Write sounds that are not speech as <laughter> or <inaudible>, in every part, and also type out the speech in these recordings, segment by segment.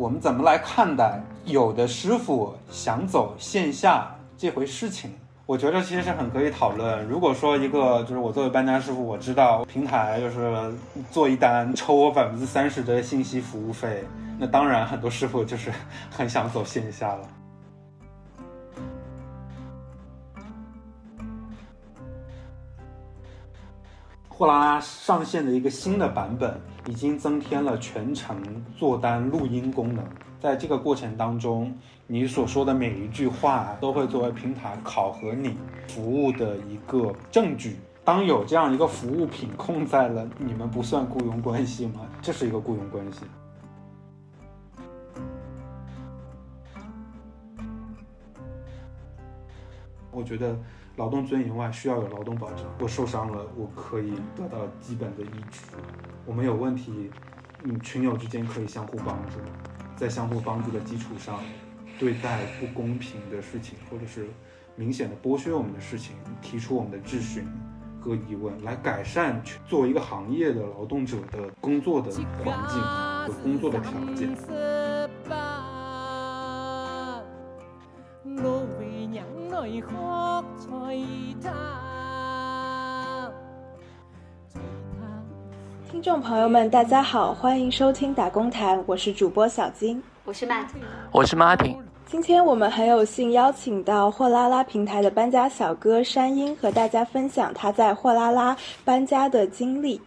我们怎么来看待有的师傅想走线下这回事情？我觉得其实是很可以讨论。如果说一个就是我作为搬家师傅，我知道平台就是做一单抽我百分之三十的信息服务费，那当然很多师傅就是很想走线下了。货拉拉上线的一个新的版本，已经增添了全程做单录音功能。在这个过程当中，你所说的每一句话都会作为平台考核你服务的一个证据。当有这样一个服务品控在了，你们不算雇佣关系吗？这是一个雇佣关系。我觉得。劳动尊严外需要有劳动保障。我受伤了，我可以得到基本的医治。我们有问题，嗯，群友之间可以相互帮助，在相互帮助的基础上，对待不公平的事情或者是明显的剥削我们的事情，提出我们的质询和疑问，来改善作为一个行业的劳动者的工作的环境和工作的条件。听众朋友们，大家好，欢迎收听打工谈，我是主播小金，我是 Matt，我是 Martin。今天我们很有幸邀请到货拉拉平台的搬家小哥山鹰，和大家分享他在货拉拉搬家的经历。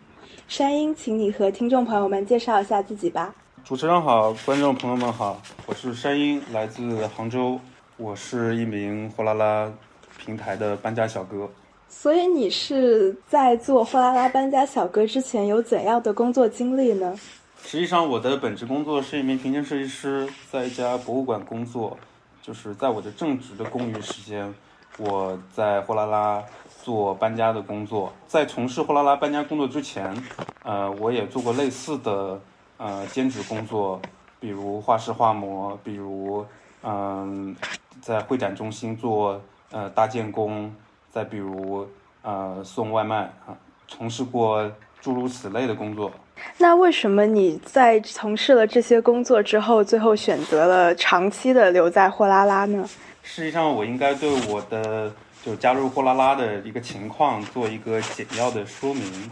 山鹰，请你和听众朋友们介绍一下自己吧。主持人好，观众朋友们好，我是山鹰，来自杭州。我是一名货拉拉平台的搬家小哥，所以你是在做货拉拉搬家小哥之前有怎样的工作经历呢？实际上，我的本职工作是一名平面设计师，在一家博物馆工作。就是在我的正职的空余时间，我在货拉拉做搬家的工作。在从事货拉拉搬家工作之前，呃，我也做过类似的呃兼职工作，比如画室画模，比如嗯。在会展中心做呃搭建工，再比如呃送外卖啊，从事过诸如此类的工作。那为什么你在从事了这些工作之后，最后选择了长期的留在货拉拉呢？实际上，我应该对我的就加入货拉拉的一个情况做一个简要的说明。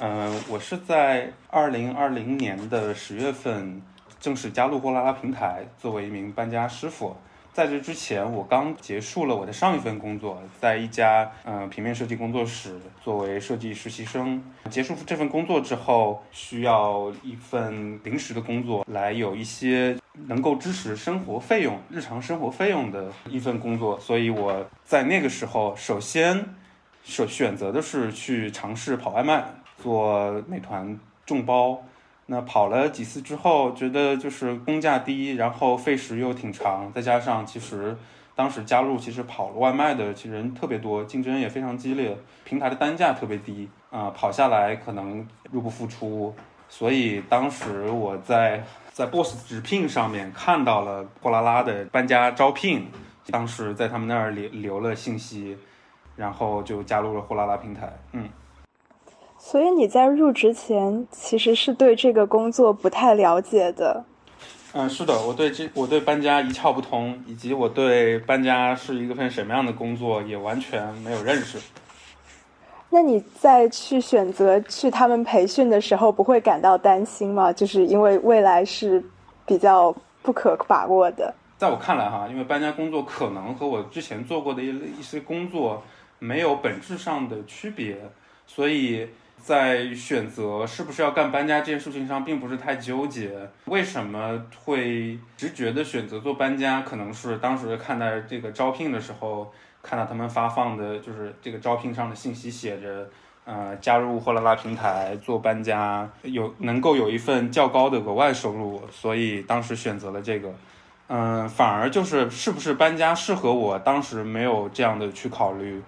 嗯，我是在二零二零年的十月份正式加入货拉拉平台，作为一名搬家师傅。在这之前，我刚结束了我的上一份工作，在一家嗯平面设计工作室作为设计实习生。结束这份工作之后，需要一份临时的工作，来有一些能够支持生活费用、日常生活费用的一份工作。所以我在那个时候，首先选选择的是去尝试跑外卖，做美团众包。那跑了几次之后，觉得就是工价低，然后费时又挺长，再加上其实当时加入其实跑了外卖的其实人特别多，竞争也非常激烈，平台的单价特别低啊，跑下来可能入不敷出，所以当时我在在 Boss 直聘上面看到了货拉拉的搬家招聘，当时在他们那儿留留了信息，然后就加入了货拉拉平台，嗯。所以你在入职前其实是对这个工作不太了解的。嗯，是的，我对这我对搬家一窍不通，以及我对搬家是一个份什么样的工作也完全没有认识。那你在去选择去他们培训的时候，不会感到担心吗？就是因为未来是比较不可把握的。在我看来，哈，因为搬家工作可能和我之前做过的一一些工作没有本质上的区别，所以。在选择是不是要干搬家这件事情上，并不是太纠结。为什么会直觉的选择做搬家？可能是当时看待这个招聘的时候，看到他们发放的就是这个招聘上的信息，写着，呃，加入货拉拉平台做搬家，有能够有一份较高的额外收入，所以当时选择了这个。嗯，反而就是 <laughs> 是不是搬家适合我，当时没有这样的去考虑。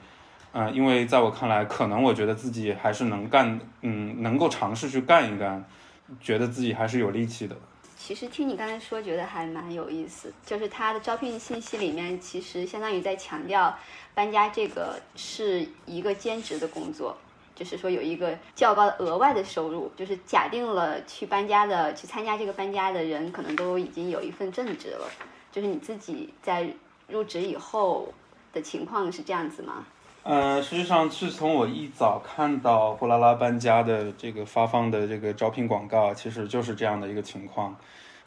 嗯，因为在我看来，可能我觉得自己还是能干，嗯，能够尝试去干一干，觉得自己还是有力气的。其实听你刚才说，觉得还蛮有意思。就是他的招聘信息里面，其实相当于在强调搬家这个是一个兼职的工作。就是说有一个较高的额外的收入，就是假定了去搬家的、去参加这个搬家的人，可能都已经有一份正职了。就是你自己在入职以后的情况是这样子吗？呃，实际上是从我一早看到货拉拉搬家的这个发放的这个招聘广告，其实就是这样的一个情况。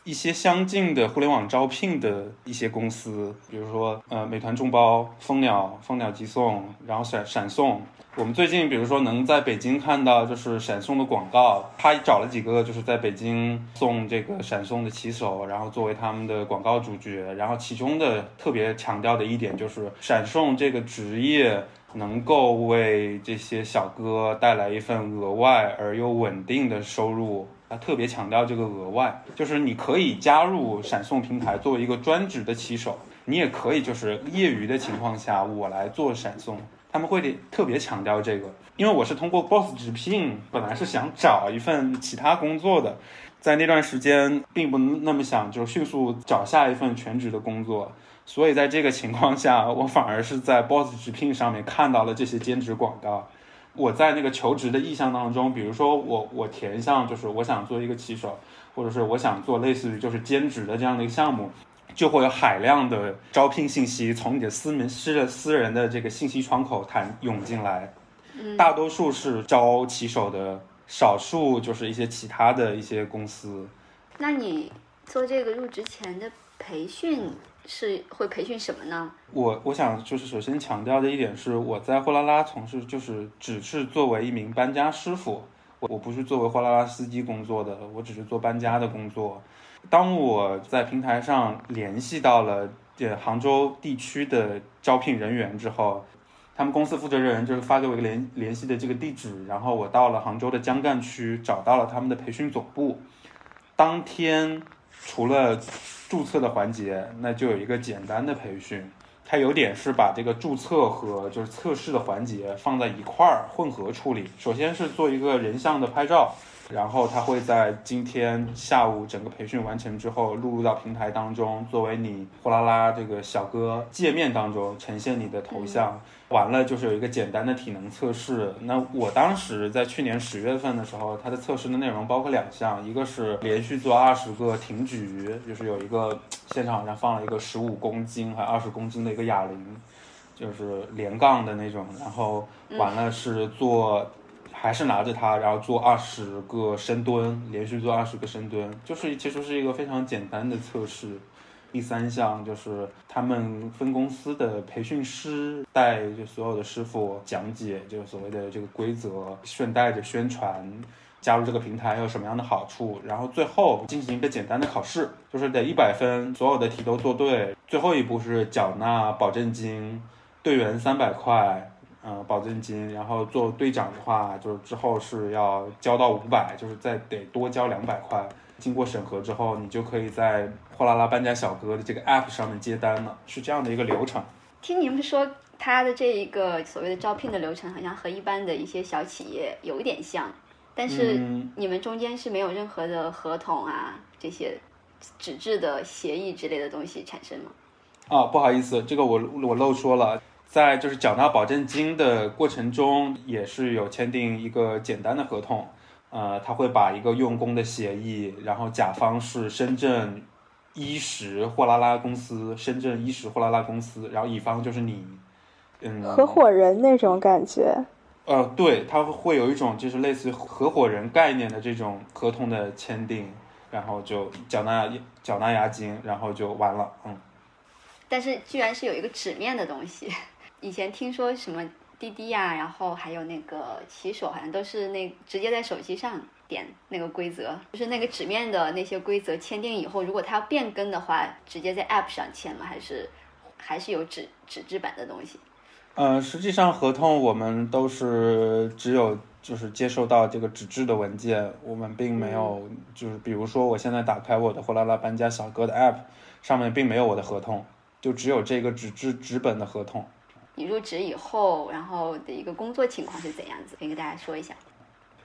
一些相近的互联网招聘的一些公司，比如说呃美团众包、蜂鸟、蜂鸟集送，然后闪闪送。我们最近比如说能在北京看到就是闪送的广告，他找了几个就是在北京送这个闪送的骑手，然后作为他们的广告主角。然后其中的特别强调的一点就是闪送这个职业能够为这些小哥带来一份额外而又稳定的收入。他特别强调这个额外，就是你可以加入闪送平台作为一个专职的骑手，你也可以就是业余的情况下我来做闪送。他们会特别强调这个，因为我是通过 Boss 直聘，本来是想找一份其他工作的，在那段时间并不那么想就迅速找下一份全职的工作，所以在这个情况下，我反而是在 Boss 直聘上面看到了这些兼职广告。我在那个求职的意向当中，比如说我我填上就是我想做一个骑手，或者是我想做类似于就是兼职的这样的一个项目，就会有海量的招聘信息从你的私门私私人的这个信息窗口弹涌进来，大多数是招骑手的，少数就是一些其他的一些公司。那你做这个入职前的培训？是会培训什么呢？我我想就是首先强调的一点是，我在货拉拉从事就是只是作为一名搬家师傅，我我不是作为货拉拉司机工作的，我只是做搬家的工作。当我在平台上联系到了这杭州地区的招聘人员之后，他们公司负责人就是发给我一个联联系的这个地址，然后我到了杭州的江干区找到了他们的培训总部，当天除了。注册的环节，那就有一个简单的培训，它有点是把这个注册和就是测试的环节放在一块儿混合处理。首先是做一个人像的拍照，然后他会在今天下午整个培训完成之后录入到平台当中，作为你货拉拉这个小哥界面当中呈现你的头像。完了就是有一个简单的体能测试。那我当时在去年十月份的时候，它的测试的内容包括两项，一个是连续做二十个挺举，就是有一个现场好像放了一个十五公斤还二十公斤的一个哑铃，就是连杠的那种。然后完了是做，还是拿着它，然后做二十个深蹲，连续做二十个深蹲，就是其实是一个非常简单的测试。第三项就是他们分公司的培训师带就所有的师傅讲解，就是所谓的这个规则，顺带着宣传加入这个平台有什么样的好处，然后最后进行一个简单的考试，就是得一百分，所有的题都做对。最后一步是缴纳保证金，队员三百块，嗯，保证金，然后做队长的话，就是之后是要交到五百，就是再得多交两百块。经过审核之后，你就可以在货拉拉搬家小哥的这个 app 上面接单了，是这样的一个流程。听你们说，他的这一个所谓的招聘的流程，好像和一般的一些小企业有一点像，但是你们中间是没有任何的合同啊，这些纸质的协议之类的东西产生吗？啊，不好意思，这个我我漏说了，在就是缴纳保证金的过程中，也是有签订一个简单的合同。呃，他会把一个用工的协议，然后甲方是深圳一石货拉拉公司，深圳一石货拉拉公司，然后乙方就是你，嗯，合伙人那种感觉。呃，对，他会有一种就是类似于合伙人概念的这种合同的签订，然后就缴纳缴纳押金，然后就完了，嗯。但是居然是有一个纸面的东西，以前听说什么。滴滴呀，然后还有那个骑手，好像都是那直接在手机上点那个规则，就是那个纸面的那些规则签订以后，如果它要变更的话，直接在 App 上签吗？还是还是有纸纸质版的东西？呃，实际上合同我们都是只有就是接收到这个纸质的文件，我们并没有就是比如说我现在打开我的货拉拉搬家小哥的 App，上面并没有我的合同，就只有这个纸质纸本的合同。你入职以后，然后的一个工作情况是怎样子？可以跟大家说一下。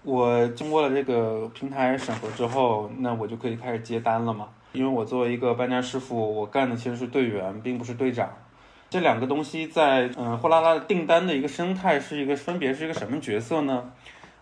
我经过了这个平台审核之后，那我就可以开始接单了嘛。因为我作为一个搬家师傅，我干的其实是队员，并不是队长。这两个东西在嗯货拉拉的订单的一个生态是一个分别是一个什么角色呢？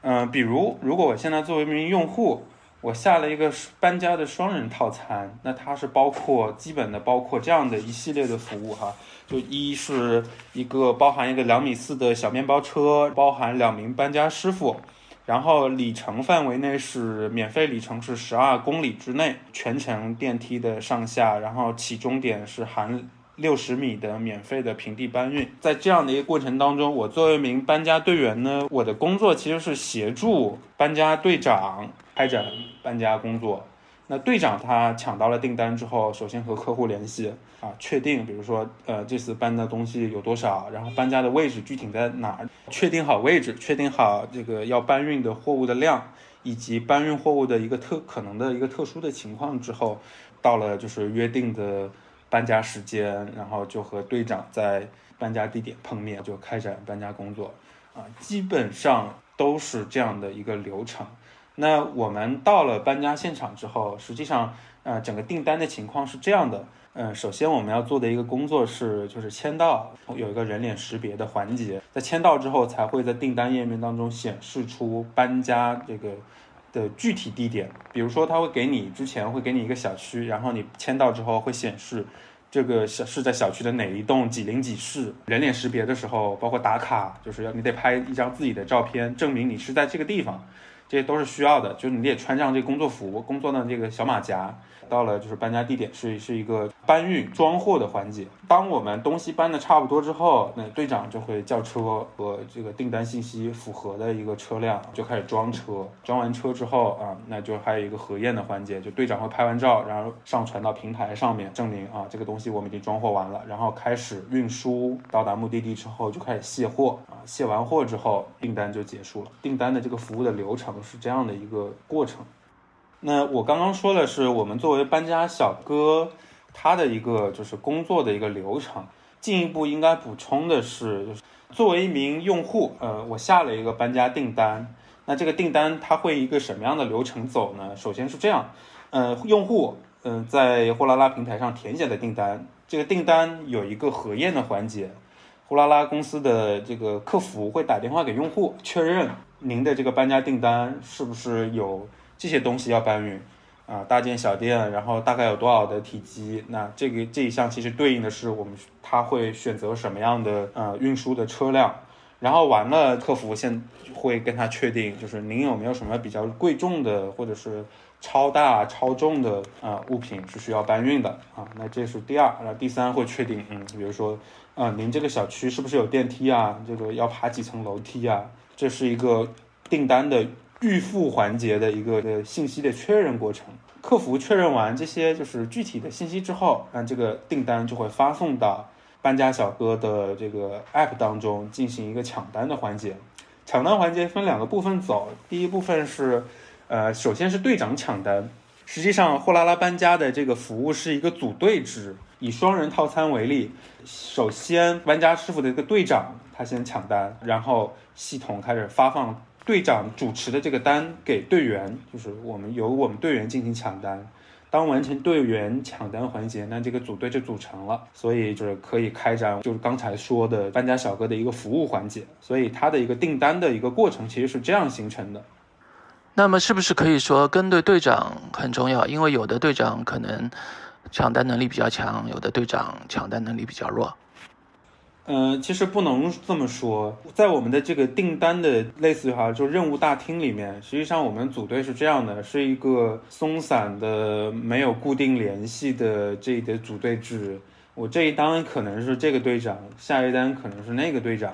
嗯，比如如果我现在作为一名用户，我下了一个搬家的双人套餐，那它是包括基本的包括这样的一系列的服务哈，就一是一个包含一个两米四的小面包车，包含两名搬家师傅。然后里程范围内是免费里程是十二公里之内，全程电梯的上下，然后起终点是含六十米的免费的平地搬运。在这样的一个过程当中，我作为一名搬家队员呢，我的工作其实是协助搬家队长开展搬家工作。那队长他抢到了订单之后，首先和客户联系啊，确定，比如说，呃，这次搬的东西有多少，然后搬家的位置具体在哪儿，确定好位置，确定好这个要搬运的货物的量，以及搬运货物的一个特可能的一个特殊的情况之后，到了就是约定的搬家时间，然后就和队长在搬家地点碰面，就开展搬家工作，啊，基本上都是这样的一个流程。那我们到了搬家现场之后，实际上，呃，整个订单的情况是这样的。嗯，首先我们要做的一个工作是，就是签到，有一个人脸识别的环节，在签到之后，才会在订单页面当中显示出搬家这个的具体地点。比如说，他会给你之前会给你一个小区，然后你签到之后会显示这个小是在小区的哪一栋几零几室。人脸识别的时候，包括打卡，就是要你得拍一张自己的照片，证明你是在这个地方。这些都是需要的，就是你得穿上这工作服，工作的这个小马甲。到了就是搬家地点是是一个搬运装货的环节。当我们东西搬的差不多之后，那队长就会叫车和这个订单信息符合的一个车辆就开始装车。装完车之后啊，那就还有一个核验的环节，就队长会拍完照，然后上传到平台上面，证明啊这个东西我们已经装货完了，然后开始运输到达目的地之后就开始卸货啊，卸完货之后订单就结束了。订单的这个服务的流程是这样的一个过程。那我刚刚说的是我们作为搬家小哥，他的一个就是工作的一个流程。进一步应该补充的是，就是作为一名用户，呃，我下了一个搬家订单，那这个订单它会一个什么样的流程走呢？首先是这样，呃，用户，嗯，在货拉拉平台上填写的订单，这个订单有一个核验的环节，货拉拉公司的这个客服会打电话给用户确认您的这个搬家订单是不是有。这些东西要搬运，啊，大件小店，然后大概有多少的体积？那这个这一项其实对应的是我们他会选择什么样的呃运输的车辆，然后完了，客服现会跟他确定，就是您有没有什么比较贵重的或者是超大超重的啊物品是需要搬运的啊？那这是第二，然后第三会确定，嗯，比如说，啊，您这个小区是不是有电梯啊？这个要爬几层楼梯啊？这是一个订单的。预付环节的一个的信息的确认过程，客服确认完这些就是具体的信息之后，那这个订单就会发送到搬家小哥的这个 app 当中进行一个抢单的环节。抢单环节分两个部分走，第一部分是，呃，首先是队长抢单。实际上，货拉拉搬家的这个服务是一个组队制，以双人套餐为例，首先搬家师傅的一个队长他先抢单，然后系统开始发放。队长主持的这个单给队员，就是我们由我们队员进行抢单。当完成队员抢单环节，那这个组队就组成了，所以就是可以开展就是刚才说的搬家小哥的一个服务环节。所以他的一个订单的一个过程其实是这样形成的。那么是不是可以说跟队队长很重要？因为有的队长可能抢单能力比较强，有的队长抢单能力比较弱。嗯，其实不能这么说，在我们的这个订单的类似于哈，就任务大厅里面，实际上我们组队是这样的，是一个松散的、没有固定联系的这一的组队制。我这一单可能是这个队长，下一单可能是那个队长，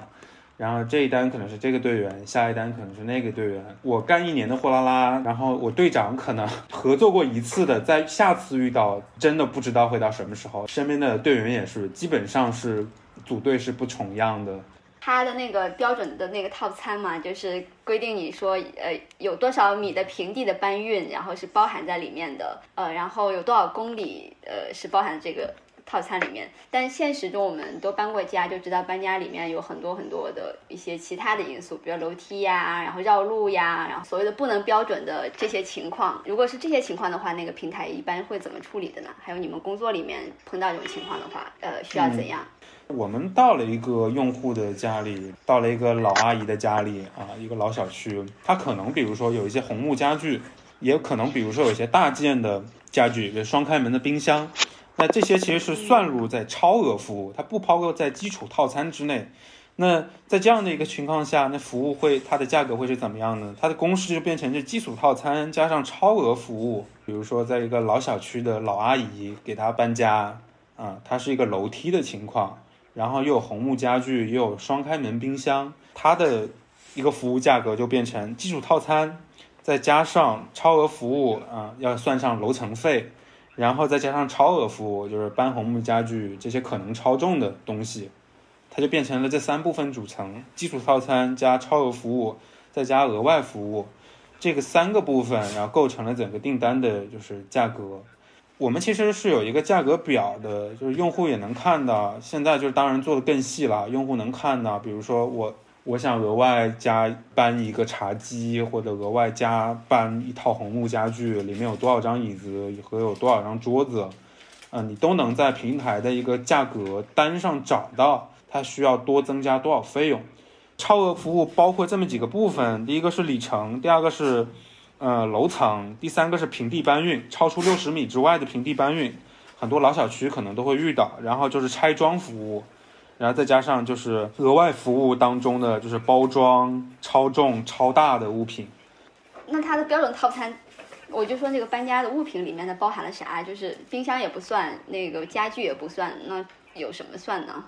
然后这一单可能是这个队员，下一单可能是那个队员。我干一年的货拉拉，然后我队长可能 <laughs> 合作过一次的，在下次遇到真的不知道会到什么时候。身边的队员也是，基本上是。组队是不重样的，它的那个标准的那个套餐嘛，就是规定你说，呃，有多少米的平地的搬运，然后是包含在里面的，呃，然后有多少公里，呃，是包含这个套餐里面，但现实中我们都搬过家，就知道搬家里面有很多很多的一些其他的因素，比如楼梯呀，然后绕路呀，然后所谓的不能标准的这些情况。如果是这些情况的话，那个平台一般会怎么处理的呢？还有你们工作里面碰到这种情况的话，呃，需要怎样？我们到了一个用户的家里，到了一个老阿姨的家里啊，一个老小区，它可能比如说有一些红木家具，也可能比如说有一些大件的家具，比如双开门的冰箱。那这些其实是算入在超额服务，它不包括在基础套餐之内。那在这样的一个情况下，那服务会它的价格会是怎么样呢？它的公式就变成这基础套餐加上超额服务。比如说，在一个老小区的老阿姨给她搬家啊，它是一个楼梯的情况，然后又有红木家具，又有双开门冰箱，它的一个服务价格就变成基础套餐，再加上超额服务啊，要算上楼层费。然后再加上超额服务，就是搬红木家具这些可能超重的东西，它就变成了这三部分组成：基础套餐加超额服务，再加额外服务，这个三个部分，然后构成了整个订单的就是价格。我们其实是有一个价格表的，就是用户也能看到。现在就是当然做的更细了，用户能看到，比如说我。我想额外加搬一个茶几，或者额外加搬一套红木家具，里面有多少张椅子和有多少张桌子，嗯，你都能在平台的一个价格单上找到它需要多增加多少费用。超额服务包括这么几个部分：第一个是里程，第二个是呃楼层，第三个是平地搬运，超出六十米之外的平地搬运，很多老小区可能都会遇到。然后就是拆装服务。然后再加上就是额外服务当中的就是包装超重超大的物品，那它的标准套餐，我就说那个搬家的物品里面的包含了啥？就是冰箱也不算，那个家具也不算，那有什么算呢？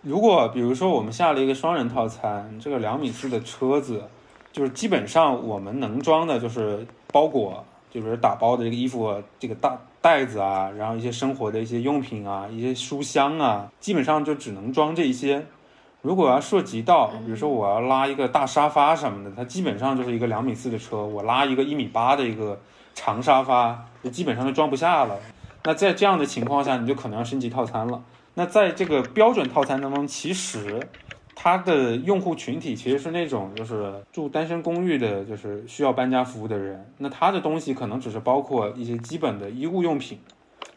如果比如说我们下了一个双人套餐，这个两米四的车子，就是基本上我们能装的就是包裹，就是打包的这个衣服，这个大。袋子啊，然后一些生活的一些用品啊，一些书箱啊，基本上就只能装这一些。如果要涉及到，比如说我要拉一个大沙发什么的，它基本上就是一个两米四的车，我拉一个一米八的一个长沙发，就基本上就装不下了。那在这样的情况下，你就可能要升级套餐了。那在这个标准套餐当中，其实。它的用户群体其实是那种就是住单身公寓的，就是需要搬家服务的人。那他的东西可能只是包括一些基本的衣物用品，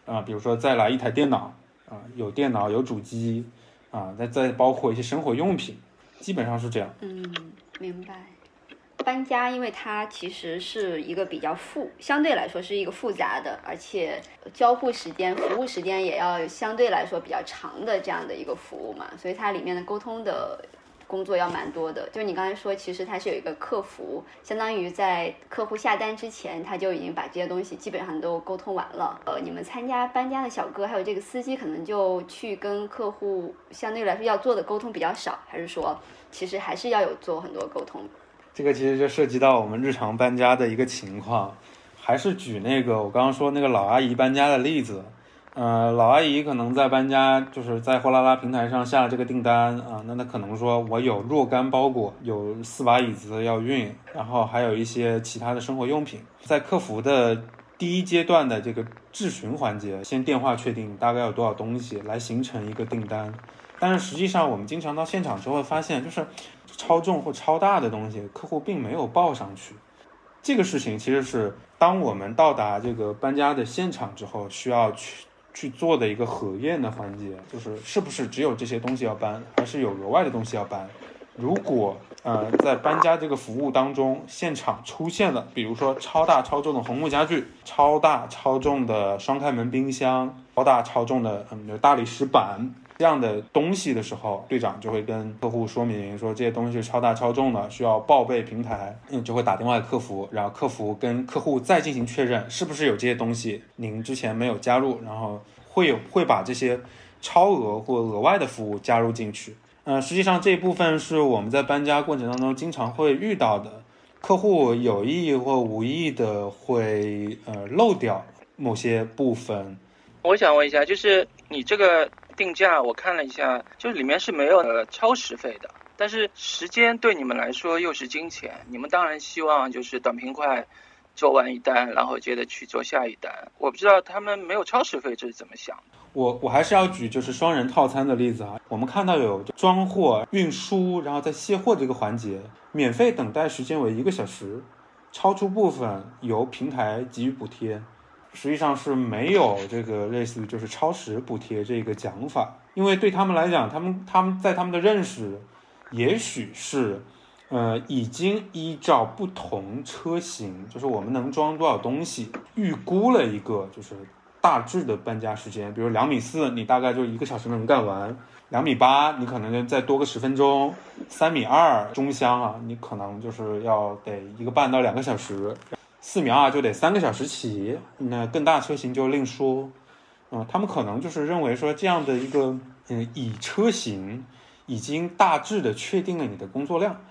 啊，比如说再来一台电脑，啊，有电脑有主机，啊，再再包括一些生活用品，基本上是这样。嗯，明白。搬家，因为它其实是一个比较复，相对来说是一个复杂的，而且交付时间、服务时间也要相对来说比较长的这样的一个服务嘛，所以它里面的沟通的工作要蛮多的。就你刚才说，其实它是有一个客服，相当于在客户下单之前，他就已经把这些东西基本上都沟通完了。呃，你们参加搬家的小哥还有这个司机，可能就去跟客户相对来说要做的沟通比较少，还是说其实还是要有做很多沟通？这个其实就涉及到我们日常搬家的一个情况，还是举那个我刚刚说那个老阿姨搬家的例子，呃，老阿姨可能在搬家，就是在货拉拉平台上下了这个订单啊，那她可能说我有若干包裹，有四把椅子要运，然后还有一些其他的生活用品，在客服的第一阶段的这个质询环节，先电话确定大概有多少东西，来形成一个订单，但是实际上我们经常到现场之后发现，就是。超重或超大的东西，客户并没有报上去。这个事情其实是当我们到达这个搬家的现场之后，需要去去做的一个核验的环节，就是是不是只有这些东西要搬，还是有额外的东西要搬。如果呃在搬家这个服务当中，现场出现了，比如说超大超重的红木家具，超大超重的双开门冰箱，超大超重的嗯大理石板。这样的东西的时候，队长就会跟客户说明说这些东西超大超重的，需要报备平台，嗯，就会打电话给客服，然后客服跟客户再进行确认是不是有这些东西，您之前没有加入，然后会有会把这些超额或额外的服务加入进去。嗯，实际上这一部分是我们在搬家过程当中经常会遇到的，客户有意或无意的会呃漏掉某些部分。我想问一下，就是你这个。定价我看了一下，就是里面是没有呃超时费的，但是时间对你们来说又是金钱，你们当然希望就是短平快，做完一单，然后接着去做下一单。我不知道他们没有超时费这是怎么想的。我我还是要举就是双人套餐的例子啊，我们看到有装货、运输，然后在卸货这个环节，免费等待时间为一个小时，超出部分由平台给予补贴。实际上是没有这个类似于就是超时补贴这个讲法，因为对他们来讲，他们他们在他们的认识，也许是，呃，已经依照不同车型，就是我们能装多少东西，预估了一个就是大致的搬家时间，比如两米四，你大概就一个小时能干完；两米八，你可能再多个十分钟；三米二中箱啊，你可能就是要得一个半到两个小时。四米二就得三个小时起，那更大车型就另说。嗯，他们可能就是认为说这样的一个，嗯，以车型已经大致的确定了你的工作量，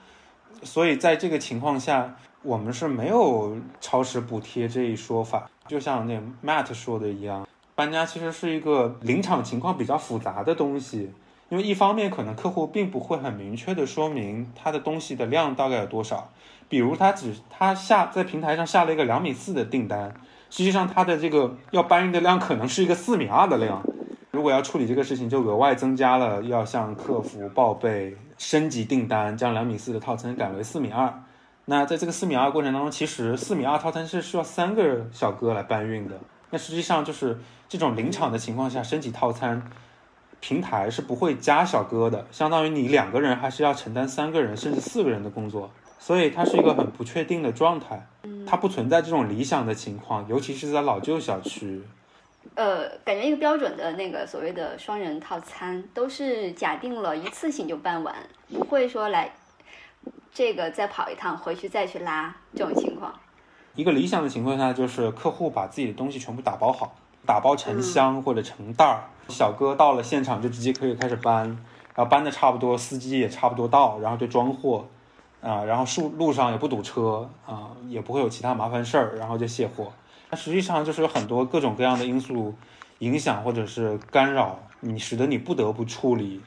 所以在这个情况下，我们是没有超时补贴这一说法。就像那 Matt 说的一样，搬家其实是一个临场情况比较复杂的东西，因为一方面可能客户并不会很明确的说明他的东西的量大概有多少。比如他只他下在平台上下了一个两米四的订单，实际上他的这个要搬运的量可能是一个四米二的量。如果要处理这个事情，就额外增加了要向客服报备升级订单，将两米四的套餐改为四米二。那在这个四米二过程当中，其实四米二套餐是需要三个小哥来搬运的。那实际上就是这种临场的情况下升级套餐，平台是不会加小哥的，相当于你两个人还是要承担三个人甚至四个人的工作。所以它是一个很不确定的状态，它不存在这种理想的情况，尤其是在老旧小区。呃，感觉一个标准的那个所谓的双人套餐，都是假定了一次性就办完，不会说来这个再跑一趟回去再去拉这种情况。一个理想的情况下，就是客户把自己的东西全部打包好，打包成箱或者成袋儿，小哥到了现场就直接可以开始搬，然后搬的差不多，司机也差不多到，然后就装货。啊，然后路路上也不堵车啊，也不会有其他麻烦事儿，然后就卸货。那实际上就是有很多各种各样的因素影响或者是干扰你，使得你不得不处理。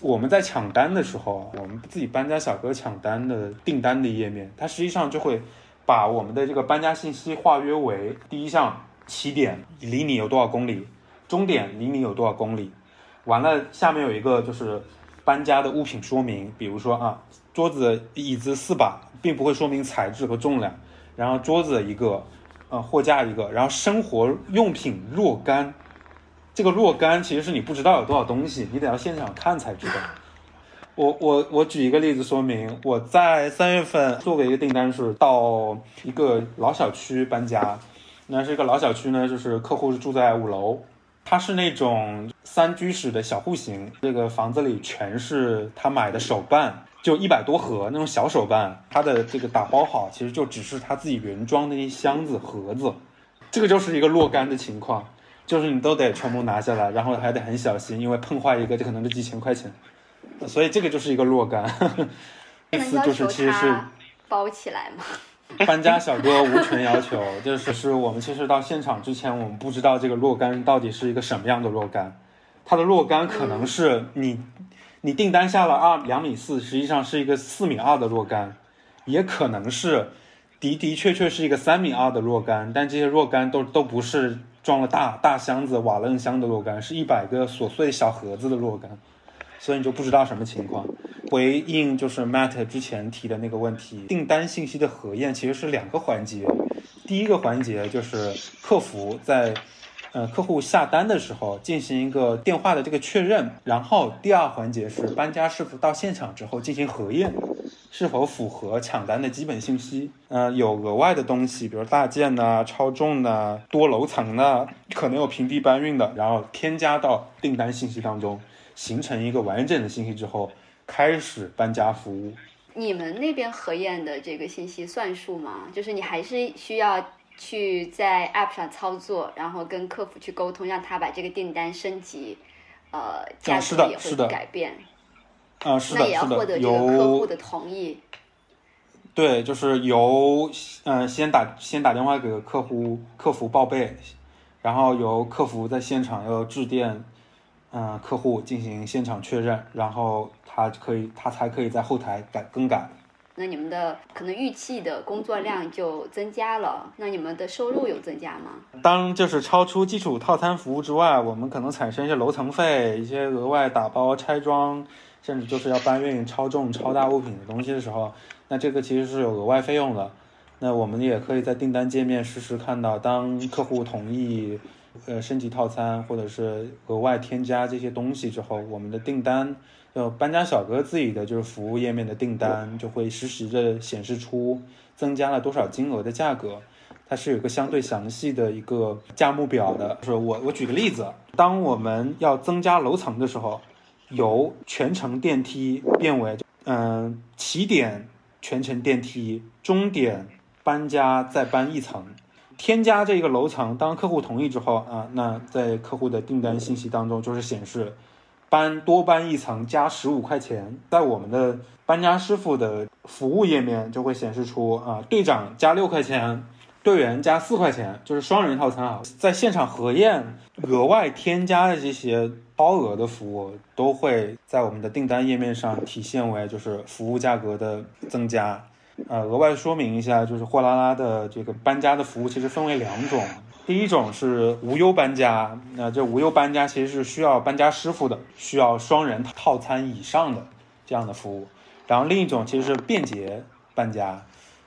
我们在抢单的时候，我们自己搬家小哥抢单的订单的页面，它实际上就会把我们的这个搬家信息划约为第一项起点离你有多少公里，终点离你有多少公里，完了下面有一个就是搬家的物品说明，比如说啊。桌子、椅子四把，并不会说明材质和重量。然后桌子一个，呃，货架一个，然后生活用品若干。这个若干其实是你不知道有多少东西，你得要现场看才知道。我我我举一个例子说明，我在三月份做过一个订单，是到一个老小区搬家。那是一个老小区呢，就是客户是住在五楼，它是那种三居室的小户型。这个房子里全是他买的手办。就一百多盒那种小手办，它的这个打包好，其实就只是他自己原装的一箱子盒子，这个就是一个若干的情况，就是你都得全部拿下来，然后还得很小心，因为碰坏一个就可能是几千块钱，所以这个就是一个若干。<laughs> 意思就是其实是包起来嘛。<laughs> 搬家小哥无权要求，就是是我们其实到现场之前，我们不知道这个若干到底是一个什么样的若干，它的若干可能是你。你订单下了二两米四，实际上是一个四米二的若干，也可能是的的确确是一个三米二的若干，但这些若干都都不是装了大大箱子瓦楞箱的若干，是一百个琐碎小盒子的若干，所以你就不知道什么情况。回应就是 Matt 之前提的那个问题，订单信息的核验其实是两个环节，第一个环节就是客服在。呃，客户下单的时候进行一个电话的这个确认，然后第二环节是搬家师傅到现场之后进行核验，是否符合抢单的基本信息。呃，有额外的东西，比如大件呐、超重的、多楼层的，可能有平地搬运的，然后添加到订单信息当中，形成一个完整的信息之后，开始搬家服务。你们那边核验的这个信息算数吗？就是你还是需要。去在 App 上操作，然后跟客服去沟通，让他把这个订单升级，呃，价格也会改变。啊，是的，那也要获得这个客户的同意。对，就是由嗯先打先打电话给客户客服报备，然后由客服在现场要致电嗯客户进行现场确认，然后他可以他才可以在后台改更改。那你们的可能预期的工作量就增加了，那你们的收入有增加吗？当就是超出基础套餐服务之外，我们可能产生一些楼层费、一些额外打包、拆装，甚至就是要搬运超重、超大物品的东西的时候，那这个其实是有额外费用的。那我们也可以在订单界面实时看到，当客户同意呃升级套餐或者是额外添加这些东西之后，我们的订单，就搬家小哥自己的就是服务页面的订单就会实时的显示出增加了多少金额的价格。它是有个相对详细的一个价目表的。就是我我举个例子，当我们要增加楼层的时候，由全程电梯变为嗯起点全程电梯，终点搬家再搬一层，添加这个楼层。当客户同意之后啊，那在客户的订单信息当中就是显示搬多搬一层加十五块钱，在我们的搬家师傅的服务页面就会显示出啊队长加六块钱。队员加四块钱，就是双人套餐啊。在现场核验额外添加的这些超额的服务，都会在我们的订单页面上体现为就是服务价格的增加。呃，额外说明一下，就是货拉拉的这个搬家的服务其实分为两种，第一种是无忧搬家，那这无忧搬家其实是需要搬家师傅的，需要双人套餐以上的这样的服务。然后另一种其实是便捷搬家。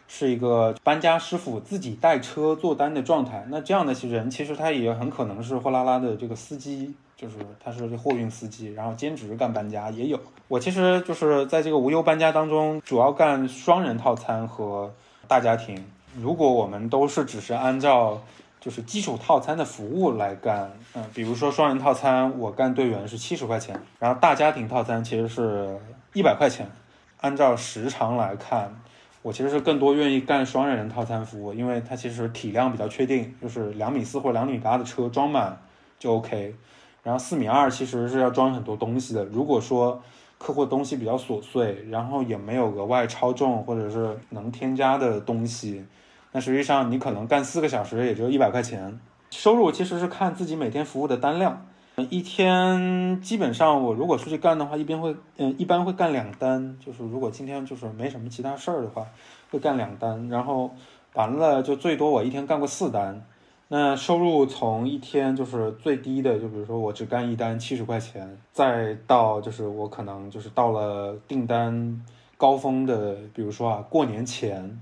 是一个搬家师傅自己带车做单的状态。那这样的人其实他也很可能是货拉拉的这个司机，就是他是货运司机，然后兼职干搬家也有。我其实就是在这个无忧搬家当中，主要干双人套餐和大家庭。如果我们都是只是按照就是基础套餐的服务来干，嗯，比如说双人套餐，我干队员是七十块钱，然后大家庭套餐其实是一百块钱。按照时长来看。我其实是更多愿意干双人套餐服务，因为它其实体量比较确定，就是两米四或两米八的车装满就 OK。然后四米二其实是要装很多东西的。如果说客户东西比较琐碎，然后也没有额外超重或者是能添加的东西，那实际上你可能干四个小时也就一百块钱。收入其实是看自己每天服务的单量。一天基本上，我如果出去干的话，一边会，嗯，一般会干两单。就是如果今天就是没什么其他事儿的话，会干两单。然后完了就最多我一天干过四单。那收入从一天就是最低的，就比如说我只干一单七十块钱，再到就是我可能就是到了订单高峰的，比如说啊过年前，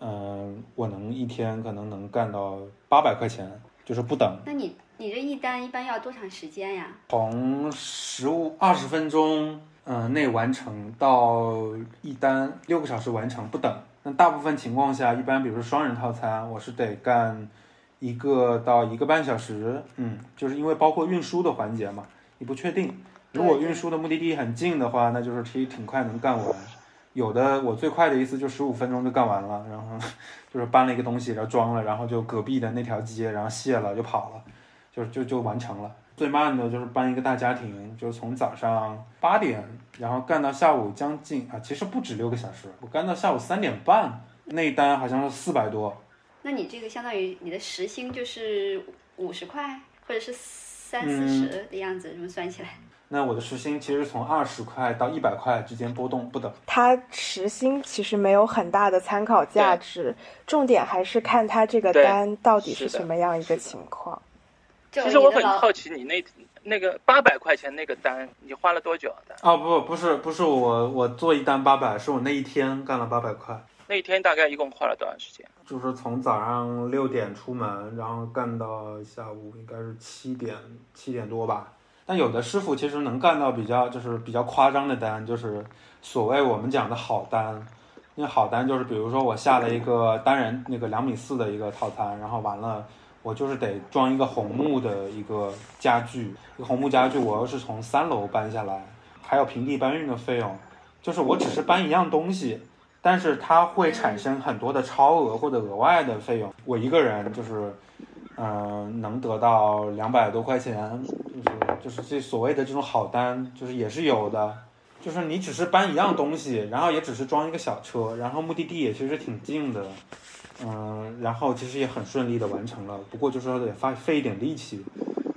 嗯，我能一天可能能干到八百块钱，就是不等。那你？你这一单一般要多长时间呀？从十五二十分钟嗯内完成到一单六个小时完成不等。那大部分情况下，一般比如说双人套餐，我是得干一个到一个半小时。嗯，就是因为包括运输的环节嘛，你不确定。如果运输的目的地很近的话，那就是其实挺快能干完。有的我最快的一次就十五分钟就干完了，然后 <laughs> 就是搬了一个东西，然后装了，然后就隔壁的那条街，然后卸了就跑了。就就就完成了。最慢的就是搬一个大家庭，就是从早上八点，然后干到下午将近啊，其实不止六个小时，我干到下午三点半。那一单好像是四百多。那你这个相当于你的时薪就是五十块，或者是三四十的样子，这么算起来？那我的时薪其实从二十块到一百块之间波动不等。它时薪其实没有很大的参考价值，重点还是看它这个单到底是什么样一个情况。其实我很好奇，你那那个八百块钱那个单，你花了多久的？哦不不是不是我我做一单八百，是我那一天干了八百块。那一天大概一共花了多长时间？就是从早上六点出门，然后干到下午应该是七点七点多吧。但有的师傅其实能干到比较就是比较夸张的单，就是所谓我们讲的好单。那好单就是比如说我下了一个单人那个两米四的一个套餐，然后完了。我就是得装一个红木的一个家具，一个红木家具，我要是从三楼搬下来，还有平地搬运的费用，就是我只是搬一样东西，但是它会产生很多的超额或者额外的费用。我一个人就是，嗯，能得到两百多块钱，就是就是这所谓的这种好单，就是也是有的，就是你只是搬一样东西，然后也只是装一个小车，然后目的地也其实挺近的。嗯，然后其实也很顺利的完成了，不过就是说得发费一点力气。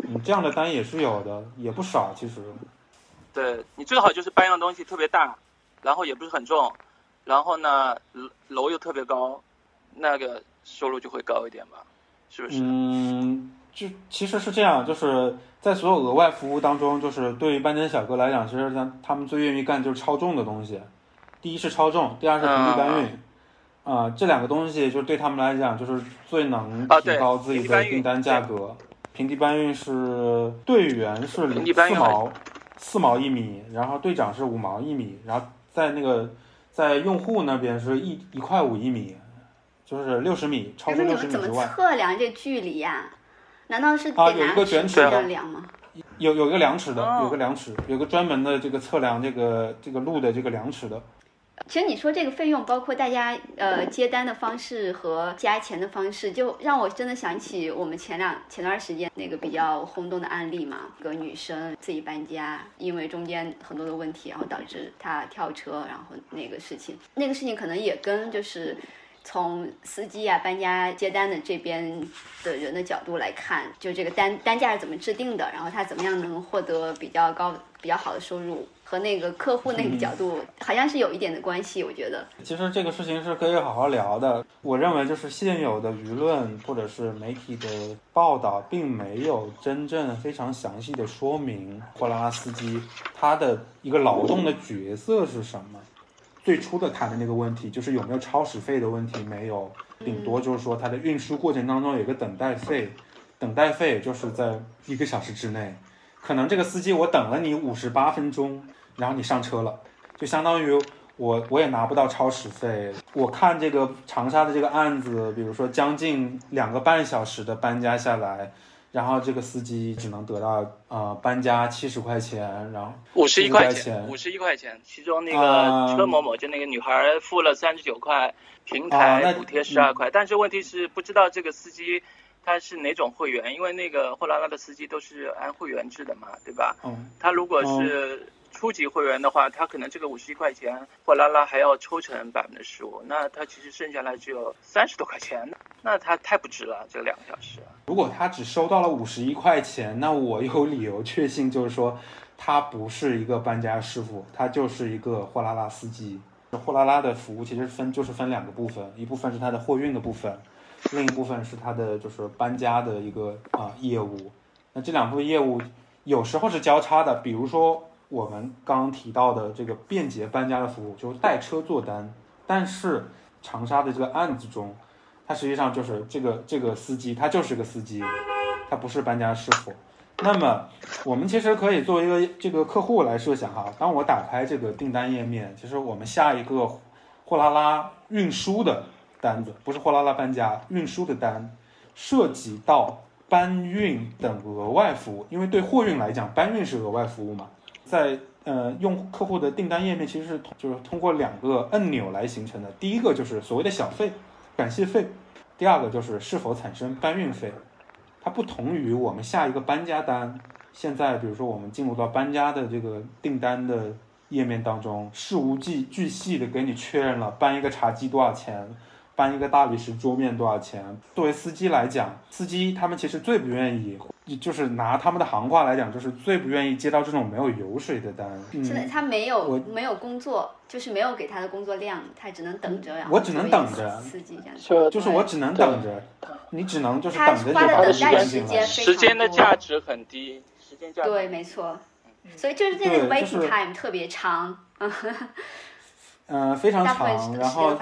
嗯，这样的单也是有的，也不少其实。对你最好就是搬一样东西特别大，然后也不是很重，然后呢楼楼又特别高，那个收入就会高一点吧？是不是？嗯，就其实是这样，就是在所有额外服务当中，就是对于搬家小哥来讲，其实他他们最愿意干就是超重的东西。第一是超重，第二是平地搬运。啊、这两个东西就对他们来讲，就是最能提高自己的订单价格。平地搬运是队员是四毛四毛一米，然后队长是五毛一米，然后在那个在用户那边是一一块五一米，就是六十米，超哎，出那你们怎么六十米之外。测量这距离呀、难道是啊得拿有一个卷尺的量吗？有有一个量尺的，哦有个量尺，有个专门的这个测量这个这个路的这个量尺的。其实你说这个费用，包括大家呃接单的方式和加钱的方式，就让我真的想起我们前两前段时间那个比较轰动的案例嘛，一个女生自己搬家，因为中间很多的问题，然后导致她跳车，然后那个事情，那个事情可能也跟就是。从司机啊、搬家接单的这边的人的角度来看，就这个单单价是怎么制定的，然后他怎么样能获得比较高、比较好的收入，和那个客户那个角度好像是有一点的关系，我觉得。其实这个事情是可以好好聊的。我认为就是现有的舆论或者是媒体的报道，并没有真正非常详细的说明货拉拉司机他的一个劳动的角色是什么。最初的谈的那个问题就是有没有超时费的问题没有，顶多就是说它的运输过程当中有一个等待费，等待费就是在一个小时之内，可能这个司机我等了你五十八分钟，然后你上车了，就相当于我我也拿不到超时费。我看这个长沙的这个案子，比如说将近两个半小时的搬家下来，然后这个司机只能得到呃搬家七十块钱，然后五十一块块钱五十一块钱，其中那啊个车某某就那个女孩付了三十九块，平台补贴十二块，但是问题是不知道这个司机他是哪种会员，因为那个货拉拉的司机都是按会员制的嘛，对吧？嗯他如果是初级会员的话，他可能这个五十一块钱货拉拉还要抽成百分之十五，那他其实剩下来只有三十多块钱，那他太不值了，这两个小时。如果他只收到了五十一块钱，那我有理由确信，就是说他不是一个搬家师傅，他就是一个货拉拉司机。货拉拉的服务其实分就是分两个部分，一部分是它的货运的部分，另一部分是它的就是搬家的一个啊、业务。那这两部分业务有时候是交叉的，比如说我们刚刚提到的这个便捷搬家的服务，就是带车做单。但是长沙的这个案子中，他实际上就是这个这个司机，他就是个司机，他不是搬家师傅。那么我们其实可以作为一个这个客户来设想哈，当我打开这个订单页面，其实我们下一个货拉拉运输的单子，不是货拉拉搬家运输的单，涉及到搬运等额外服务，因为对货运来讲，搬运是额外服务嘛，在呃用客户的订单页面其实是通就是通过两个按钮来形成的，第一个就是所谓的小费、感谢费，第二个就是是否产生搬运费。它不同于我们下一个搬家单，现在比如说我们进入到搬家的这个订单的页面当中，事无巨巨细的给你确认了搬一个茶几多少钱，搬一个大理石桌面多少钱。作为司机来讲，司机他们其实最不愿意，就是拿他们的行话来讲，就是最不愿意接到这种没有油水的单。现在嗯，他没有我没有工作，就是没有给他的工作量，他只能等着。呀我只能等着司机这样子。就就是我只能等着，你只能就是等着就花的把等待时时间时间的价值很低，时间价值对，没错。所以就是这个 waiting time 特别长，<laughs> 嗯、非常长，然后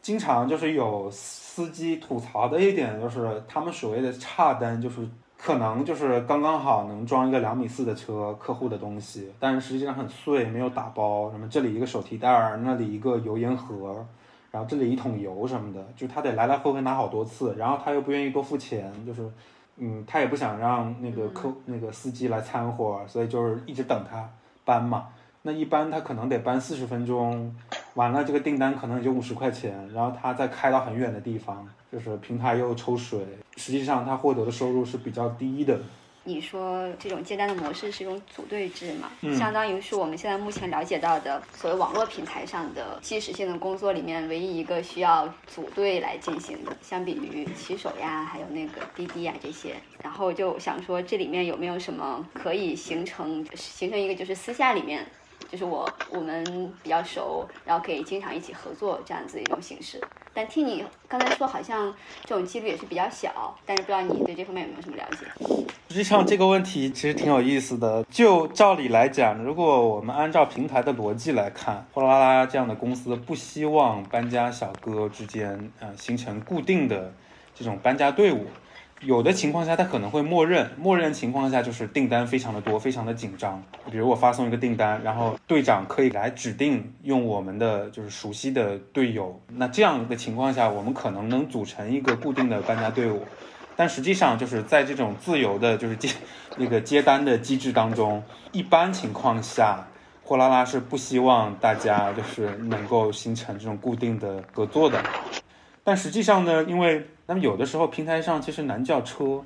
经常就是有司机吐槽的一点就是，他们所谓的差单，就是可能就是刚刚好能装一个两米四的车客户的东西，但是实际上很碎，没有打包。什么这里一个手提袋儿，那里一个油烟盒，然后这里一桶油什么的，就他得来来回回拿好多次，然后他又不愿意多付钱，就是。嗯，他也不想让那个客、那个司机来掺和，所以就是一直等他搬嘛。那一般他可能得搬四十分钟，完了这个订单可能也就五十块钱，然后他再开到很远的地方，就是平台又抽水，实际上他获得的收入是比较低的。你说这种接单的模式是一种组队制嘛？嗯相当于是我们现在目前了解到的所谓网络平台上的即时性的工作里面唯一一个需要组队来进行的，相比于骑手呀，还有那个滴滴呀这些。然后就想说，这里面有没有什么可以形成形成一个就是私下里面就是我我们比较熟，然后可以经常一起合作这样子一种形式。但听你刚才说，好像这种几率也是比较小，但是不知道你对这方面有没有什么了解？实际上这个问题其实挺有意思的。就照理来讲，如果我们按照平台的逻辑来看，货拉拉这样的公司不希望搬家小哥之间呃形成固定的这种搬家队伍。有的情况下，他可能会默认，默认情况下就是订单非常的多，非常的紧张。比如我发送一个订单，然后队长可以来指定用我们的就是熟悉的队友。那这样的情况下，我们可能能组成一个固定的搬家队伍。但实际上就是在这种自由的，就是接 <laughs> 那个接单的机制当中，一般情况下，货拉拉是不希望大家就是能够形成这种固定的合作的。但实际上呢，因为那么有的时候平台上其实难叫车，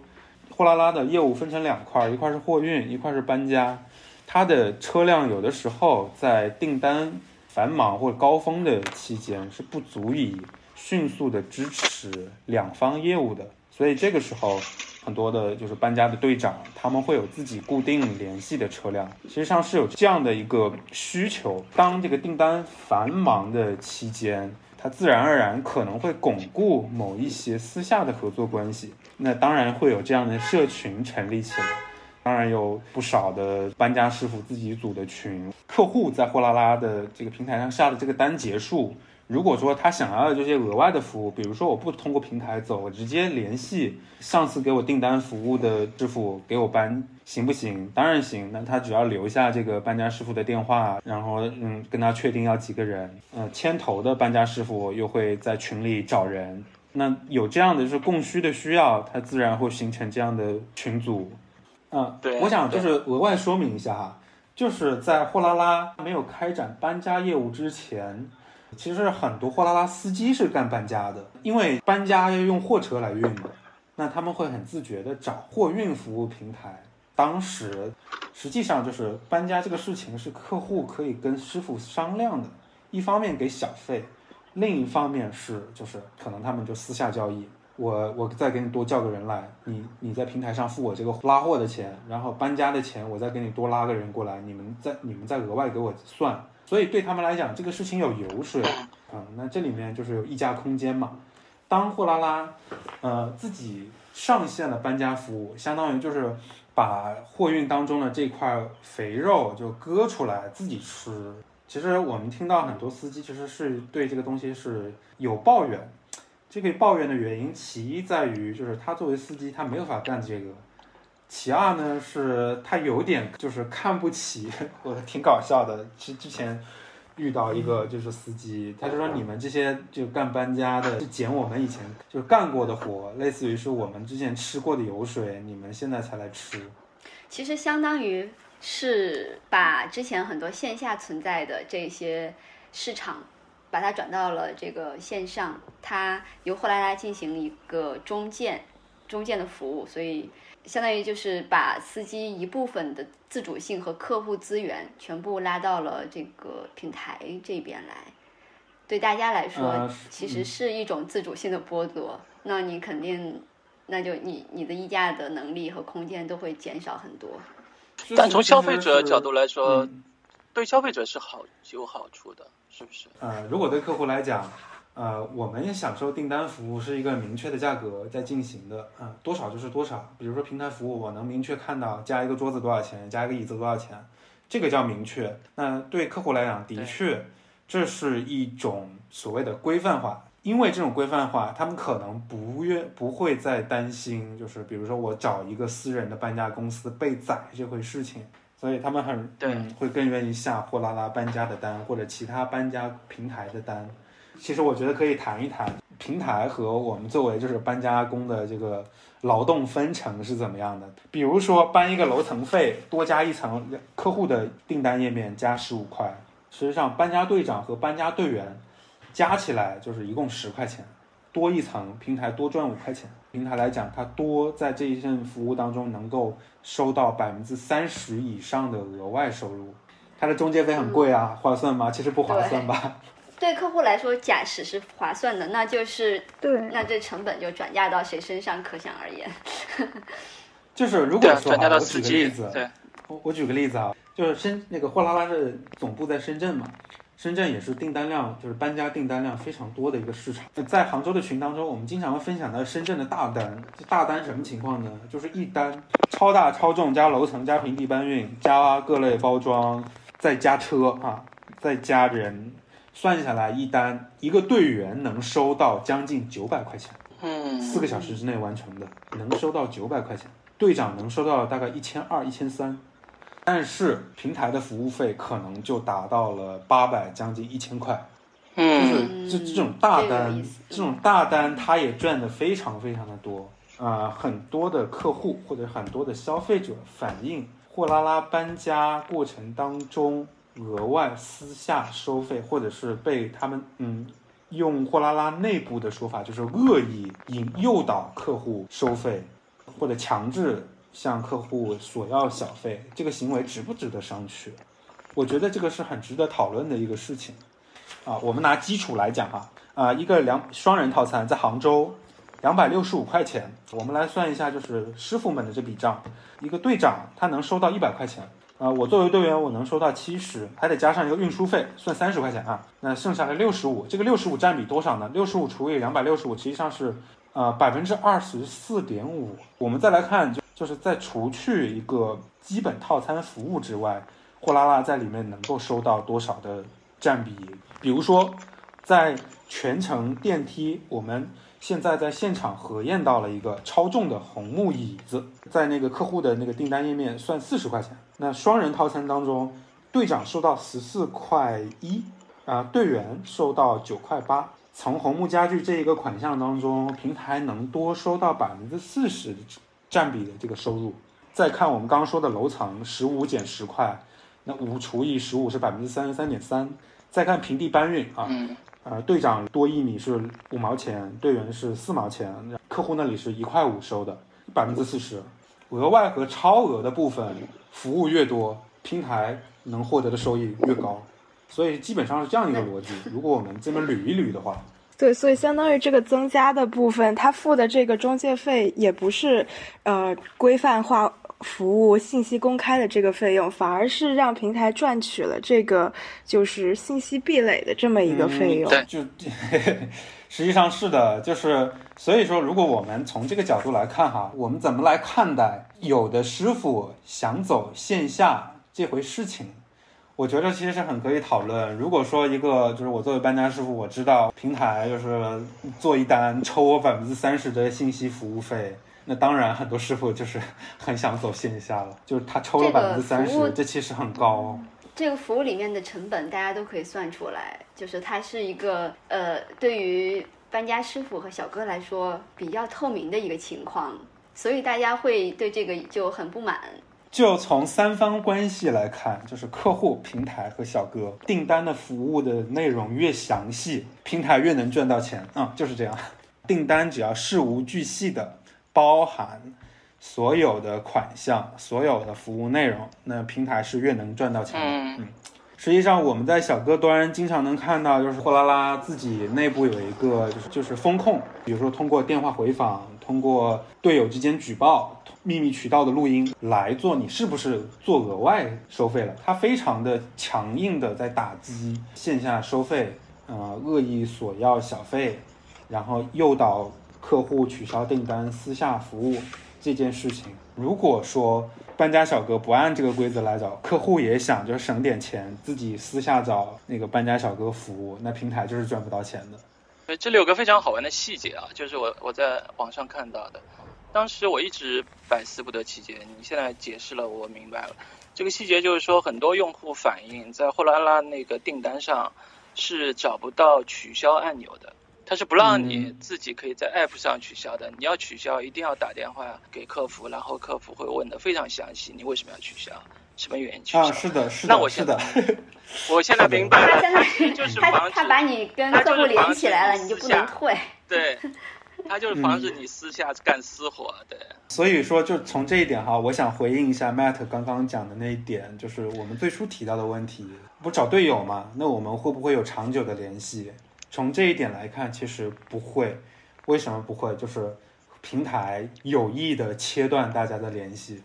货拉拉的业务分成两块，一块是货运，一块是搬家。它的车辆有的时候在订单繁忙或者高峰的期间是不足以迅速的支持两方业务的，所以这个时候很多的就是搬家的队长他们会有自己固定联系的车辆，实际上是有这样的一个需求。当这个订单繁忙的期间。它自然而然可能会巩固某一些私下的合作关系，那当然会有这样的社群成立起来，当然有不少的搬家师傅自己组的群，客户在货拉拉的这个平台上下的这个单结束。如果说他想要的这些额外的服务，比如说我不通过平台走，我直接联系上次给我订单服务的师傅给我搬，行不行？当然行。那他只要留下这个搬家师傅的电话，然后嗯跟他确定要几个人，嗯牵头的搬家师傅又会在群里找人。那有这样的就是供需的需要，它自然会形成这样的群组。嗯，对，我想就是额外说明一下哈，就是在货拉拉没有开展搬家业务之前。其实很多货拉拉司机是干搬家的，因为搬家要用货车来运嘛，那他们会很自觉的找货运服务平台。当时实际上就是搬家这个事情是客户可以跟师傅商量的，一方面给小费，另一方面是就是可能他们就私下交易，我我再给你多叫个人来，你你在平台上付我这个拉货的钱，然后搬家的钱我再给你多拉个人过来，你们再你们再额外给我算。所以对他们来讲，这个事情有油水啊，那这里面就是有溢价空间嘛。当货拉拉，呃，自己上线了搬家服务，相当于就是把货运当中的这块肥肉就割出来自己吃。其实我们听到很多司机其实是对这个东西是有抱怨，这个抱怨的原因，其一在于就是他作为司机，他没有法干这个。其二呢，是他有点就是看不起，我挺搞笑的。之之前遇到一个就是司机，他就说你们这些就干搬家的，是捡我们以前就干过的活，类似于是我们之前吃过的油水，你们现在才来吃。其实相当于是把之前很多线下存在的这些市场，把它转到了这个线上，它由货拉拉进行一个中介，中介的服务，所以。相当于就是把司机一部分的自主性和客户资源全部拉到了这个平台这边来，对大家来说其实是一种自主性的剥夺。那你肯定，那就你你的议价的能力和空间都会减少很多。但从消费者角度来说，对消费者是好有好处的，是不是？呃，如果对客户来讲。呃，我们享受订单服务是一个明确的价格在进行的，啊，多少就是多少。比如说平台服务，我能明确看到加一个桌子多少钱，加一个椅子多少钱，这个叫明确。那对客户来讲，的确，这是一种所谓的规范化。因为这种规范化，他们可能不愿不会再担心，就是比如说我找一个私人的搬家公司被宰这回事情，所以他们很对会更愿意下货拉拉搬家的单或者其他搬家平台的单。其实我觉得可以谈一谈平台和我们作为就是搬家工的这个劳动分成是怎么样的。比如说搬一个楼层费多加一层，客户的订单页面加十五块，实际上搬家队长和搬家队员加起来就是一共十块钱，多一层平台多赚五块钱。平台来讲，它多在这一份服务当中能够收到百分之三十以上的额外收入。它的中介费很贵啊，划算吗？其实不划算吧。对客户来说，假使是划算的，那就是对，那这成本就转嫁到谁身上，可想而知。<laughs> 就是如果说转嫁到司机，子，对，我我举个例子啊，就是深那个货拉拉的总部在深圳嘛，深圳也是订单量就是搬家订单量非常多的一个市场。在杭州的群当中，我们经常会分享到深圳的大单，大单什么情况呢？就是一单超大超重加楼层加平地搬运加各类包装再加车啊再加人，算下来一单一个队员能收到将近九百块钱。嗯，四个小时之内完成的，能收到九百块钱，队长能收到大概一千二、一千三，但是平台的服务费可能就达到了八百，将近一千块。嗯就嗯，是这这种大单这种大单，他也赚的非常非常的多啊、很多的客户或者很多的消费者反映，货拉拉搬家过程当中额外私下收费，或者是被他们嗯用货拉拉内部的说法，就是恶意引诱导客户收费，或者强制向客户索要小费，这个行为值不值得商榷？我觉得这个是很值得讨论的一个事情。啊，我们拿基础来讲哈，啊，一个两双人套餐在杭州，两百六十五块钱，我们来算一下，就是师傅们的这笔账，一个队长他能收到一百块钱，啊，我作为队员我能收到七十，还得加上一个运输费，算三十块钱啊，那剩下的六十五，这个六十五占比多少呢？六十五除以两百六十五，实际上是呃百分之二十四点五。我们再来看，就就是在除去一个基本套餐服务之外，货拉拉在里面能够收到多少的占比？比如说，在全程电梯，我们现在在现场核验到了一个超重的红木椅子，在那个客户的那个订单页面算四十块钱。那双人套餐当中，队长收到十四块一，啊，队员收到九块八。从红木家具这一个款项当中，平台能多收到百分之四十占比的这个收入。再看我们刚刚说的楼层，十五减十块，那五除以十五是百分之三十三点三。再看平地搬运啊，嗯呃，队长多一米是五毛钱，队员是四毛钱，客户那里是一块五收的，百分之四十。额外和超额的部分，服务越多，平台能获得的收益越高。所以基本上是这样一个逻辑。<laughs> 如果我们这么捋一捋的话，对，所以相当于这个增加的部分，他付的这个中介费也不是呃规范化服务信息公开的这个费用，反而是让平台赚取了这个就是信息壁垒的这么一个费用。对就 <laughs> 实际上是的，就是所以说，如果我们从这个角度来看哈，我们怎么来看待有的师傅想走线下这回事情？我觉得其实是很可以讨论。如果说一个就是我作为搬家师傅，我知道平台就是做一单抽我百分之三十的信息服务费，那当然很多师傅就是很想走线下了，就是他抽了百分之三十，这其实很高。这个服务里面的成本大家都可以算出来，就是它是一个呃，对于搬家师傅和小哥来说比较透明的一个情况，所以大家会对这个就很不满。就从三方关系来看，就是客户、平台和小哥订单的服务的内容越详细，平台越能赚到钱。嗯，就是这样。订单只要事无巨细的包含所有的款项、所有的服务内容，那平台是越能赚到钱的。嗯实际上，我们在小哥端经常能看到，就是货拉拉自己内部有一个就是就是风控，比如说通过电话回访，通过队友之间举报、秘密渠道的录音来做你是不是做额外收费了，他非常的强硬的在打击线下收费，呃，恶意索要小费，然后诱导客户取消订单、私下服务这件事情。如果说搬家小哥不按这个规则来找，客户也想就省点钱，自己私下找那个搬家小哥服务，那平台就是赚不到钱的。这里有个非常好玩的细节啊，就是我我在网上看到的，当时我一直百思不得其解，你现在解释了，我明白了。这个细节就是说，很多用户反映在货拉拉那个订单上是找不到取消按钮的，它是不让你嗯自己可以在 app 上取消的。你要取消，一定要打电话给客服，然后客服会问的非常详细，你为什么要取消，什么原因取消。啊，是的，是的，那我现是的，我现在明白了，他现在就是他防止他把你跟客户连起来了，你就不能退。对，他就是防止你私下干私活，对。所以说，就从这一点哈，我想回应一下 Matt 刚刚讲的那一点，就是我们最初提到的问题，不找队友嘛？那我们会不会有长久的联系？从这一点来看，其实不会。为什么不会？就是平台有意的切断大家的联系。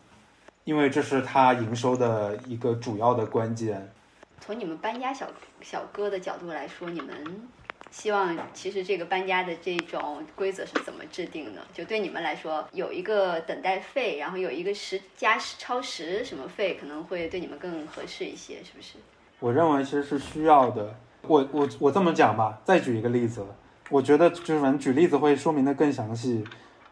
因为这是他营收的一个主要的关键。从你们搬家小小哥的角度来说，你们希望其实这个搬家的这种规则是怎么制定的？就对你们来说，有一个等待费，然后有一个时加时超时什么费，可能会对你们更合适一些，是不是？我认为其实是需要的。我我我这么讲吧，再举一个例子，我觉得就是反正举例子会说明的更详细。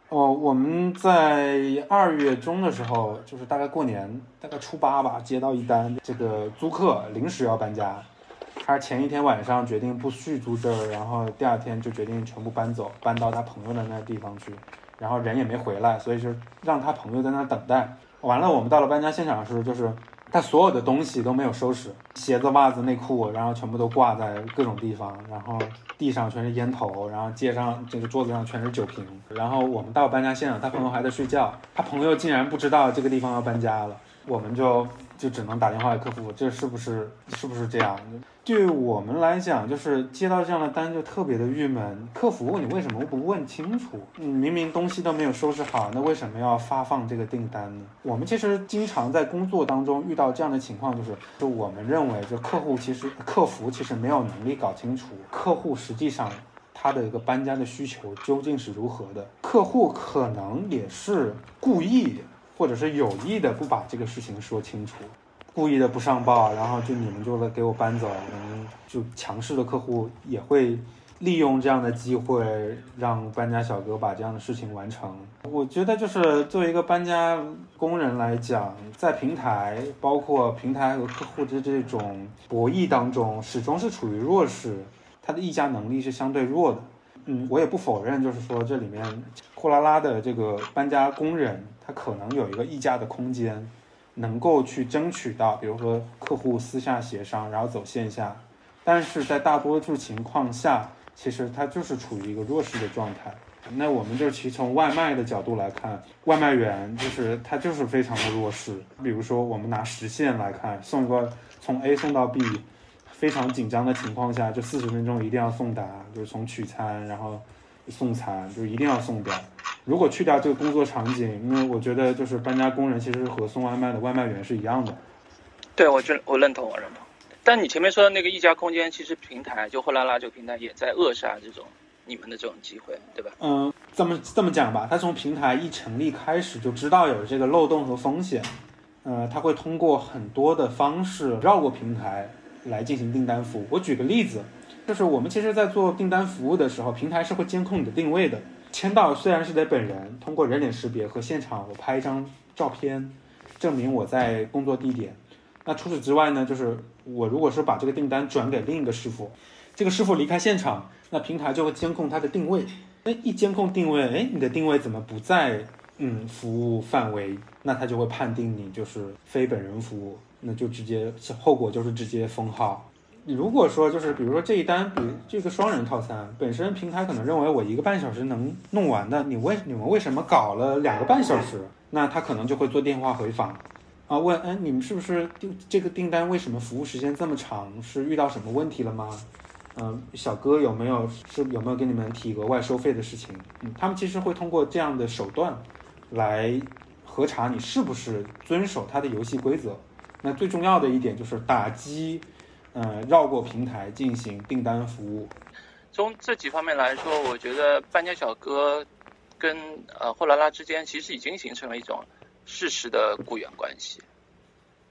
哦，我们在二月中的时候，就是大概过年，大概初八吧，接到一单，这个租客临时要搬家，他前一天晚上决定不续租这儿，然后第二天就决定全部搬走，搬到他朋友的那个地方去，然后人也没回来，所以就让他朋友在那等待。完了，我们到了搬家现场的时候，就是他所有的东西都没有收拾，鞋子、袜子、内裤，然后全部都挂在各种地方，然后。地上全是烟头，然后街上这个桌子上全是酒瓶，然后我们到搬家现场，他朋友还在睡觉，他朋友竟然不知道这个地方要搬家了，我们就就只能打电话给客服，这是不是是不是这样？对于我们来讲，就是接到这样的单就特别的郁闷。客服你为什么不问清楚？你明明东西都没有收拾好，那为什么要发放这个订单呢？我们其实经常在工作当中遇到这样的情况，就是就我们认为，就客户其实客服其实没有能力搞清楚客户实际上他的一个搬家的需求究竟是如何的。客户可能也是故意或者是有意的不把这个事情说清楚。故意的不上报，然后就你们就来给我搬走，可能，就强势的客户也会利用这样的机会让搬家小哥把这样的事情完成。我觉得就是作为一个搬家工人来讲，在平台包括平台和客户的这种博弈当中，始终是处于弱势，他的议价能力是相对弱的。嗯，我也不否认，就是说这里面货拉拉的这个搬家工人，他可能有一个议价的空间。能够去争取到，比如说客户私下协商，然后走线下，但是在大多数情况下，其实他就是处于一个弱势的状态。那我们就其从外卖的角度来看，外卖员就是他就是非常的弱势。比如说我们拿实线来看，送个从 A 送到 B，非常紧张的情况下，就四十分钟一定要送达，就是从取餐然后送餐，就一定要送掉。如果去掉这个工作场景，因为我觉得就是搬家工人其实和送外卖的外卖员是一样的。对，我觉我认同，我认同。但你前面说的那个一家空间，其实平台就货拉拉这个平台也在扼杀这种你们的这种机会，对吧？嗯，这么这么讲吧，他从平台一成立开始就知道有这个漏洞和风险，呃，他会通过很多的方式绕过平台来进行订单服务。我举个例子，就是我们其实在做订单服务的时候，平台是会监控你的定位的。签到虽然是得本人通过人脸识别和现场我拍一张照片，证明我在工作地点。那除此之外呢，就是我如果是把这个订单转给另一个师傅，这个师傅离开现场，那平台就会监控他的定位。那一监控定位，哎，你的定位怎么不在嗯服务范围？那他就会判定你就是非本人服务，那就直接后果就是直接封号。你如果说就是比如说这一单，比这个双人套餐本身平台可能认为我一个半小时能弄完的，你为你们为什么搞了两个半小时？那他可能就会做电话回访，啊问，哎你们是不是订这个订单为什么服务时间这么长？是遇到什么问题了吗？嗯，小哥有没有是有没有给你们提额外收费的事情？嗯，他们其实会通过这样的手段来核查你是不是遵守他的游戏规则。那最重要的一点就是打击。嗯，绕过平台进行订单服务。从这几方面来说，我觉得搬家小哥跟呃货拉拉之间其实已经形成了一种事实的雇员关系，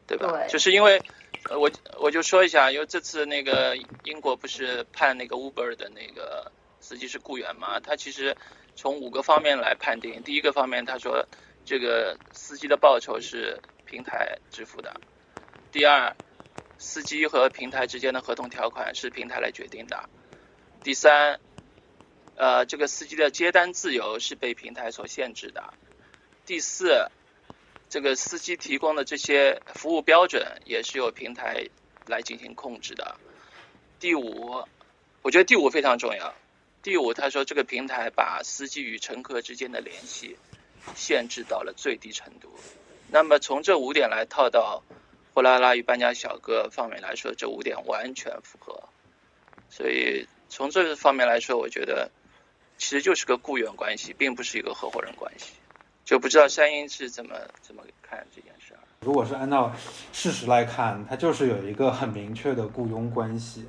对吧？对。就是因为，我我就说一下，因为这次那个英国不是判那个 Uber 的那个司机是雇员嘛？他其实从五个方面来判定。第一个方面，他说这个司机的报酬是平台支付的。第二。司机和平台之间的合同条款是平台来决定的。第三，呃，这个司机的接单自由是被平台所限制的。第四，这个司机提供的这些服务标准也是由平台来进行控制的。第五，我觉得第五非常重要。第五，他说这个平台把司机与乘客之间的联系限制到了最低程度。那么从这五点来套到。货拉拉与搬家小哥方面来说，这五点完全符合，所以从这方面来说，我觉得其实就是个雇员关系，并不是一个合伙人关系。就不知道山鹰是怎么怎么看这件事儿。如果是按照事实来看，它就是有一个很明确的雇佣关系。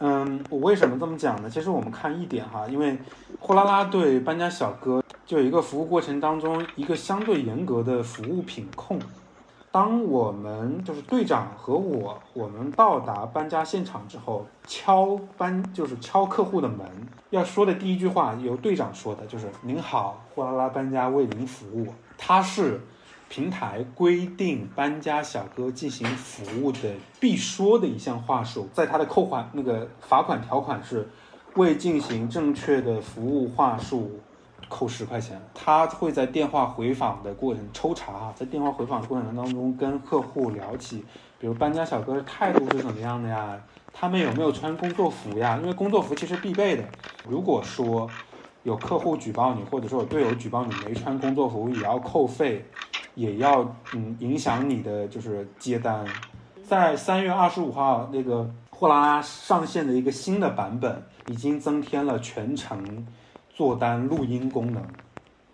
嗯，我为什么这么讲呢？其实我们看一点哈，因为货拉拉对搬家小哥就有一个服务过程当中一个相对严格的服务品控。当我们就是队长和我，我们到达搬家现场之后，敲搬就是敲客户的门，要说的第一句话由队长说的，就是“您好，货拉拉搬家为您服务”。他是。平台规定搬家小哥进行服务的必说的一项话术，在他的扣款那个罚款条款是，未进行正确的服务话术，扣十块钱。他会在电话回访的过程抽查，在电话回访的过程当中跟客户聊起，比如搬家小哥的态度是怎么样的呀？他们有没有穿工作服呀？因为工作服其实必备的。如果说有客户举报你，或者说有队友举报你没穿工作服，也要扣费。也要嗯影响你的就是接单，在三月二十五号那个货拉拉上线的一个新的版本，已经增添了全程做单录音功能，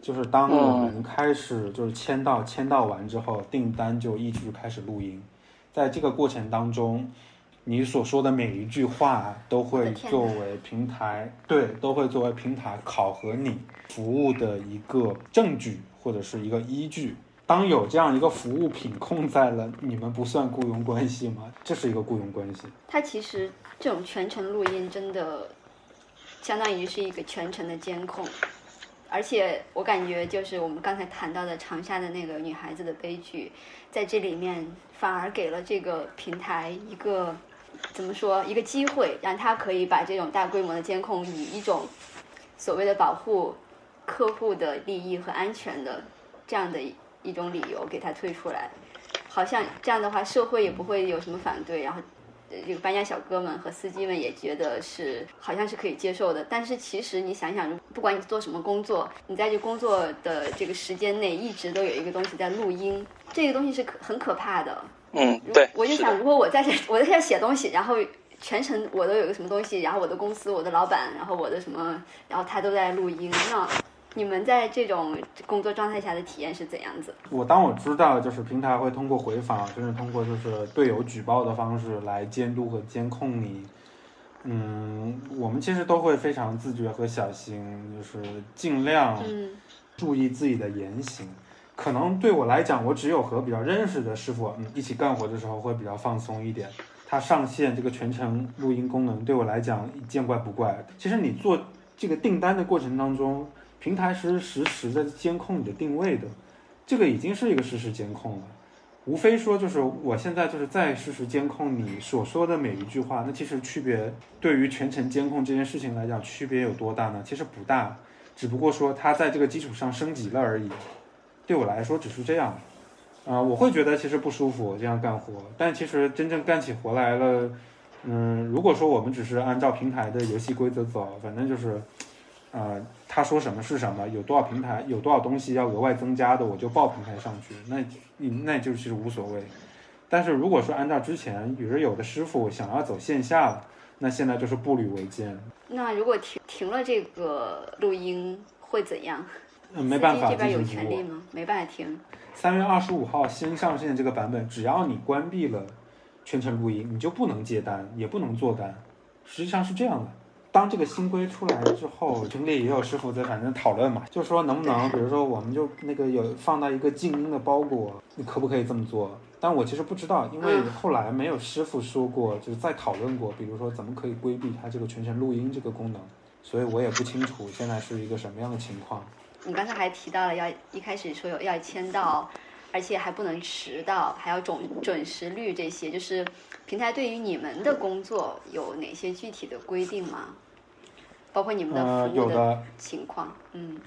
就是当我们开始就是签到签到完之后，订单就一直开始录音，在这个过程当中，你所说的每一句话都会作为平台对都会作为平台考核你服务的一个证据或者是一个依据。当有这样一个服务品控在了，你们不算雇佣关系吗？这是一个雇佣关系。它其实这种全程录音真的，相当于是一个全程的监控，而且我感觉就是我们刚才谈到的长沙的那个女孩子的悲剧，在这里面反而给了这个平台一个怎么说一个机会，让他可以把这种大规模的监控以一种所谓的保护客户的利益和安全的这样的。一种理由给他退出来，好像这样的话社会也不会有什么反对，然后这个搬家小哥们和司机们也觉得是好像是可以接受的。但是其实你想想，不管你做什么工作，你在这工作的这个时间内一直都有一个东西在录音，这个东西是可很可怕的。嗯，对。我就想，如果我在这我在这写东西，然后全程我都有个什么东西，然后我的公司、我的老板，然后我的什么，然后他都在录音，那。你们在这种工作状态下的体验是怎样子？我当我知道就是平台会通过回访，甚至通过就是队友举报的方式来监督和监控你，嗯，我们其实都会非常自觉和小心，就是尽量注意自己的言行。可能对我来讲，我只有和比较认识的师傅嗯一起干活的时候会比较放松一点。他上线这个全程录音功能对我来讲见怪不怪。其实你做这个订单的过程当中。平台是实时的监控你的定位的，这个已经是一个实时监控了。无非说就是我现在就是在实时监控你所说的每一句话，那其实区别对于全程监控这件事情来讲，区别有多大呢？其实不大，只不过说它在这个基础上升级了而已。对我来说只是这样，啊，我会觉得其实不舒服这样干活，但其实真正干起活来了，嗯，如果说我们只是按照平台的游戏规则走，反正就是。呃，他说什么是什么，有多少平台，有多少东西要额外增加的，我就报平台上去，那那就其实无所谓。但是如果说按照之前，比如有的师傅想要走线下了，那现在就是步履维艰。那如果停停了这个录音会怎样？嗯，<laughs> 没办法，这边有权利吗？没办法停。三月二十五号新上线这个版本，只要你关闭了全程录音，你就不能接单，也不能做单。实际上是这样的。当这个新规出来之后，群里也有师傅在反正讨论嘛，就说能不能，比如说我们就那个有放到一个静音的包裹，你可不可以这么做？但我其实不知道，因为后来没有师傅说过，就是再讨论过，比如说怎么可以规避它这个全程录音这个功能，所以我也不清楚现在是一个什么样的情况。你刚才还提到了要一开始说有要签到，而且还不能迟到，还要准准时率这些，就是平台对于你们的工作有哪些具体的规定吗？包括你们的服务的情况，嗯，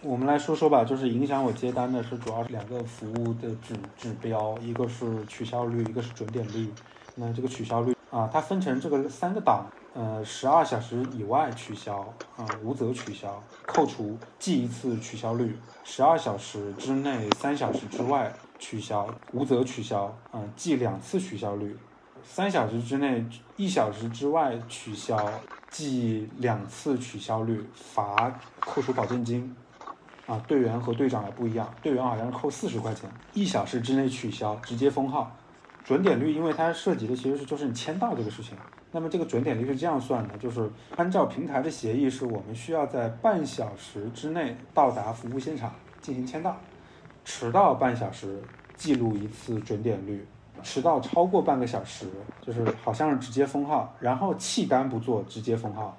我们来说说吧，就是影响我接单的是主要是两个服务的指指标，一个是取消率，一个是准点率。那这个取消率啊，它分成这个三个档，呃，十二小时以外取消啊，无责取消，扣除记一次取消率；十二小时之内、三小时之外取消，无责取消啊，记两次取消率；三小时之内、一小时之外取消。记两次取消率，罚扣除保证金，啊，队员和队长也不一样，队员好像是扣四十块钱，一小时之内取消，直接封号。准点率，因为它涉及的其实是就是你签到这个事情。那么这个准点率是这样算的，就是按照平台的协议，是我们需要在半小时之内到达服务现场进行签到，迟到半小时记录一次准点率，迟到超过半个小时就是好像是直接封号，然后弃单不做直接封号。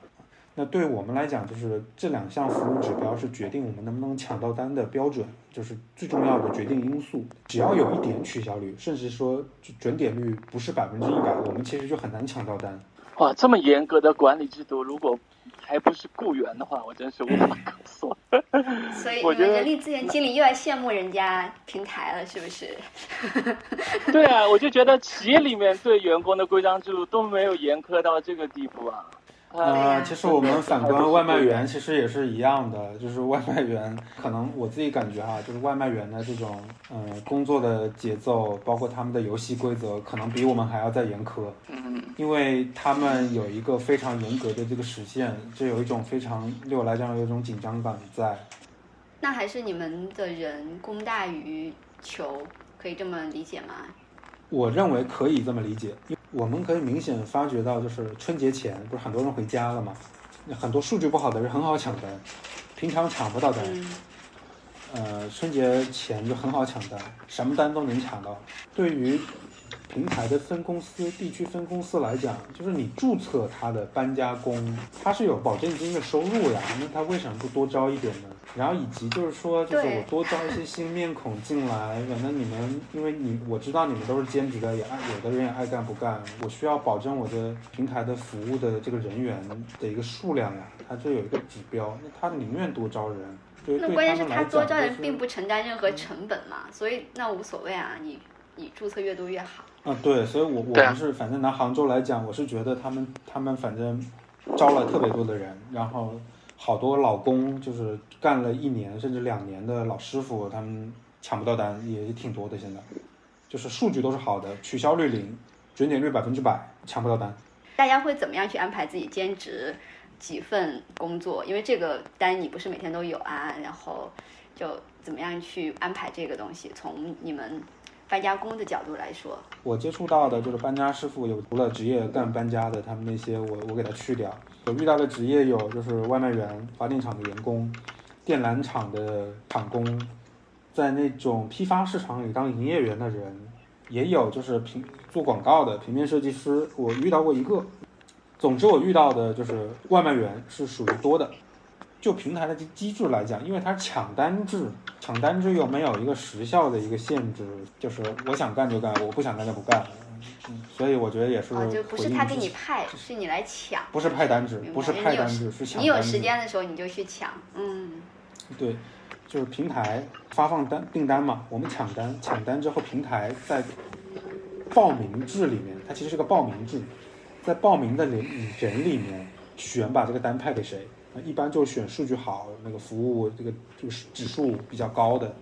那对我们来讲，就是这两项服务指标是决定我们能不能抢到单的标准，就是最重要的决定因素。只要有一点取消率，甚至说准点率不是百分之一百，我们其实就很难抢到单。哇，这么严格的管理制度，如果还不是雇员的话，我真是无法可说。<laughs> 所以我觉得你们人力资源经理又要羡慕人家平台了，是不是？<laughs> 对啊，我就觉得企业里面对员工的规章制度都没有严苛到这个地步啊。呃，其实我们反观外卖员，其实也是一样的，就是外卖员可能我自己感觉哈，就是外卖员的这种嗯、呃工作的节奏，包括他们的游戏规则，可能比我们还要再严苛，嗯，因为他们有一个非常严格的这个实现，就有一种非常对我来讲有一种紧张感在。那还是你们的人供大于求，可以这么理解吗？我认为可以这么理解，我们可以明显发觉到，就是春节前不是很多人回家了嘛，那很多数据不好的人很好抢单，平常抢不到单，嗯，呃，春节前就很好抢单，什么单都能抢到。对于平台的分公司、地区分公司来讲，就是你注册他的搬家工，他是有保证金的收入呀，<laughs> 那他为什么不多招一点呢？然后以及就是说，就是我多招一些新面孔进来，反正你们因为你我知道你们都是兼职的，也爱有的人也爱干不干，我需要保证我的平台的服务的这个人员的一个数量呀，他就有一个指标，那他宁愿多招人。对，对那关键是他多招人并不承担任何成本嘛，所以那无所谓啊，你你注册越多越好。啊，对，所以我我们是反正拿杭州来讲，我是觉得他们他们反正招了特别多的人，然后好多老工就是干了一年甚至两年的老师傅，他们抢不到单也挺多的。现在就是数据都是好的，取消率零，准点率百分之百，抢不到单。大家会怎么样去安排自己兼职几份工作？因为这个单你不是每天都有啊，然后就怎么样去安排这个东西？从你们搬家工的角度来说，我接触到的就是搬家师傅，有除了职业干搬家的，他们那些我我给他去掉。我遇到的职业有就是外卖员、发电厂的员工、电缆厂的厂工，在那种批发市场里当营业员的人，也有就是平做广告的平面设计师，我遇到过一个。总之，我遇到的就是外卖员是属于多的。就平台的机机制来讲，因为它是抢单制，抢单制又没有一个时效的一个限制，就是我想干就干，我不想干就不干。嗯，所以我觉得也是哦，就不是他给你派，是你来抢。不是派单制不是派单制，是抢你有时间的时候你就去抢，嗯，对，就是平台发放单订单嘛，我们抢单，抢单之后，平台在报名制里面，它其实是个报名制，在报名的人人里面选把这个单派给谁，那一般就选数据好、那个服务这个这个指数比较高的。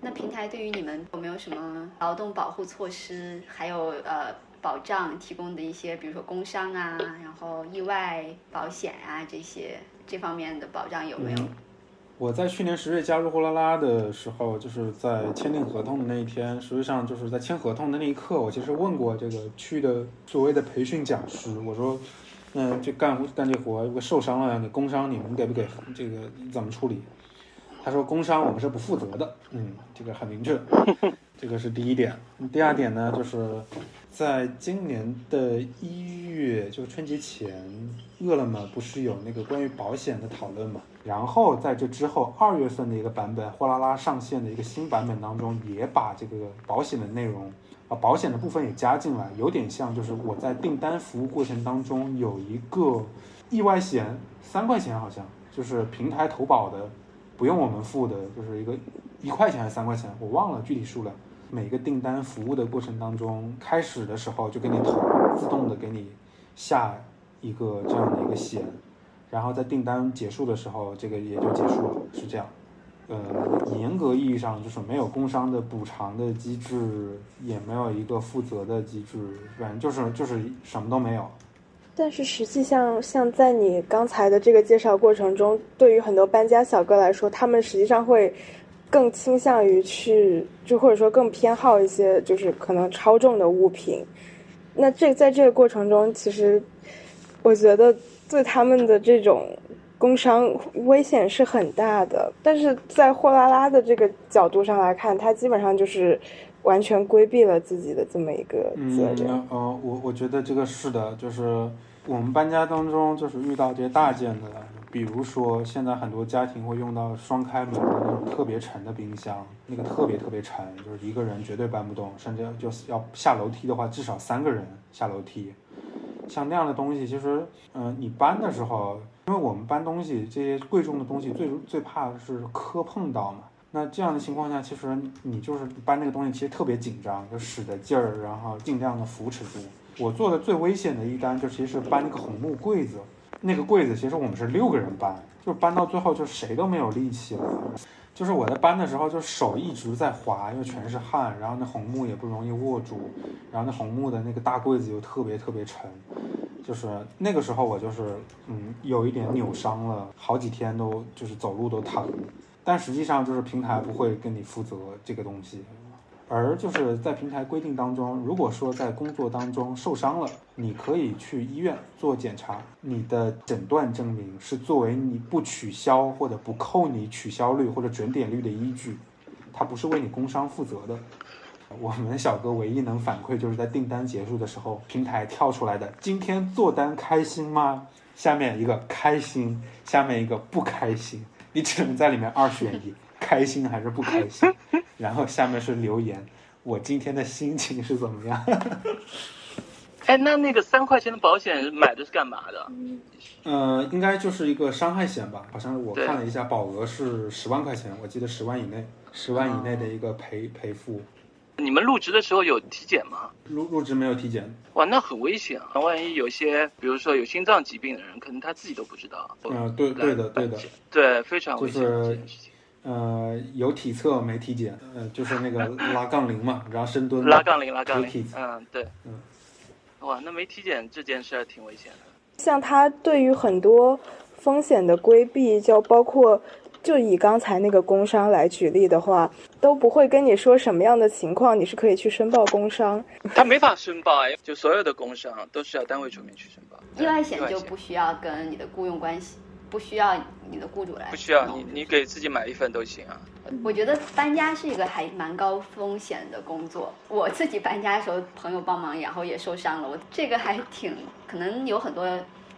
那平台对于你们有没有什么劳动保护措施，还有呃保障提供的一些，比如说工伤啊，然后意外保险啊这些这方面的保障有没有？嗯我在去年十月加入货拉拉的时候，就是在签订合同的那一天，实际上就是在签合同的那一刻，我其实问过这个区的所谓的培训讲师，我说，嗯，这干干这活，如果受伤了，你工伤你们给不给？这个怎么处理？他说工伤我们是不负责的，嗯，这个很明确，<laughs> 这个是第一点。第二点呢，就是在今年的一月，就春节前，饿了么不是有那个关于保险的讨论嘛？然后在这之后，二月份的一个版本，货拉拉上线的一个新版本当中，也把这个保险的内容啊，保险的部分也加进来，有点像就是我在订单服务过程当中有一个意外险，三块钱好像就是平台投保的，不用我们付的，就是一个一块钱还是三块钱，我忘了具体数量。每个订单服务的过程当中，开始的时候就给你投，自动的给你下一个这样的一个险，然后在订单结束的时候，这个也就结束了，是这样。呃，严格意义上就是没有工伤的补偿的机制，也没有一个负责的机制，反正就是就是什么都没有。但是实际上，像在你刚才的这个介绍过程中，对于很多搬家小哥来说，他们实际上会更倾向于去，就或者说更偏好一些，就是可能超重的物品。那这在这个过程中，其实我觉得对他们的这种工伤危险是很大的。但是在货拉拉的这个角度上来看，它基本上就是完全规避了自己的这么一个责任。嗯，呃，我我觉得这个是的，就是我们搬家当中，就是遇到这些大件的，比如说现在很多家庭会用到双开门的那种特别沉的冰箱，那个特别特别沉，就是一个人绝对搬不动，甚至就是要下楼梯的话，至少三个人下楼梯。像那样的东西，其实，嗯、你搬的时候，因为我们搬东西，这些贵重的东西最最怕的是磕碰到嘛。那这样的情况下，其实你就是搬那个东西，其实特别紧张，就使的劲儿，然后尽量的扶持住。我做的最危险的一单，就其实是搬那个红木柜子。那个柜子其实我们是六个人搬，就搬到最后就谁都没有力气了。就是我在搬的时候，就手一直在滑，因为全是汗，然后那红木也不容易握住，然后那红木的那个大柜子又特别特别沉，就是那个时候我就是嗯有一点扭伤了，好几天都就是走路都疼，但实际上就是平台不会跟你负责这个东西，而就是在平台规定当中，如果说在工作当中受伤了，你可以去医院做检查，你的诊断证明是作为你不取消或者不扣你取消率或者准点率的依据，它不是为你工伤负责的。我们小哥唯一能反馈就是在订单结束的时候，平台跳出来的“今天做单开心吗？”下面一个开心，下面一个不开心，你只能在里面二选一，开心还是不开心。<laughs> 然后下面是留言，我今天的心情是怎么样？<laughs> 哎，那那个三块钱的保险买的是干嘛的？呃，应该就是一个伤害险吧？好像我看了一下，保额是十万块钱，我记得十万以内，十万以内的一个赔赔付。你们入职的时候有体检吗？入入职没有体检，哇，那很危险啊！万一有些，比如说有心脏疾病的人，可能他自己都不知道。嗯、对对的对的，对，非常危险就是这件事情。呃，有体测没体检，呃，就是那个拉杠铃嘛，然后深蹲拉杠铃，拉杠铃，嗯，对，嗯，哇，那没体检这件事儿挺危险的。像他对于很多风险的规避，就包括就以刚才那个工伤来举例的话，都不会跟你说什么样的情况你是可以去申报工伤。他没法申报哎，就所有的工伤都是要单位出面去申报。意外险就不需要跟你的雇佣关系，不需要你的雇主来不需要你，你给自己买一份都行啊。我觉得搬家是一个还蛮高风险的工作。我自己搬家的时候，朋友帮忙，然后也受伤了。我这个还挺可能有很多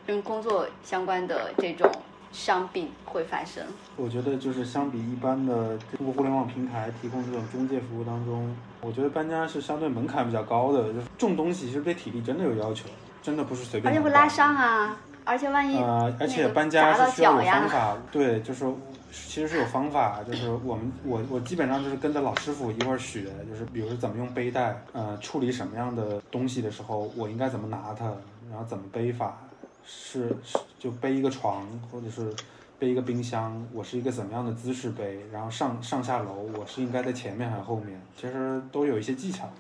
跟工作相关的这种伤病会发生。我觉得就是相比一般的通过互联网平台提供这种中介服务当中，我觉得搬家是相对门槛比较高的，就是重东西其实对体力真的有要求，真的不是随便搬而且会拉伤啊，而且万一呃，而且搬家是需要有方法，对，就是其实是有方法，就是我们我我基本上就是跟着老师傅一块儿学，就是比如说怎么用背带，呃，处理什么样的东西的时候，我应该怎么拿它，然后怎么背法，是是就背一个床或者是背一个冰箱，我是一个怎么样的姿势背，然后上上下楼我是应该在前面还是后面，其实都有一些技巧，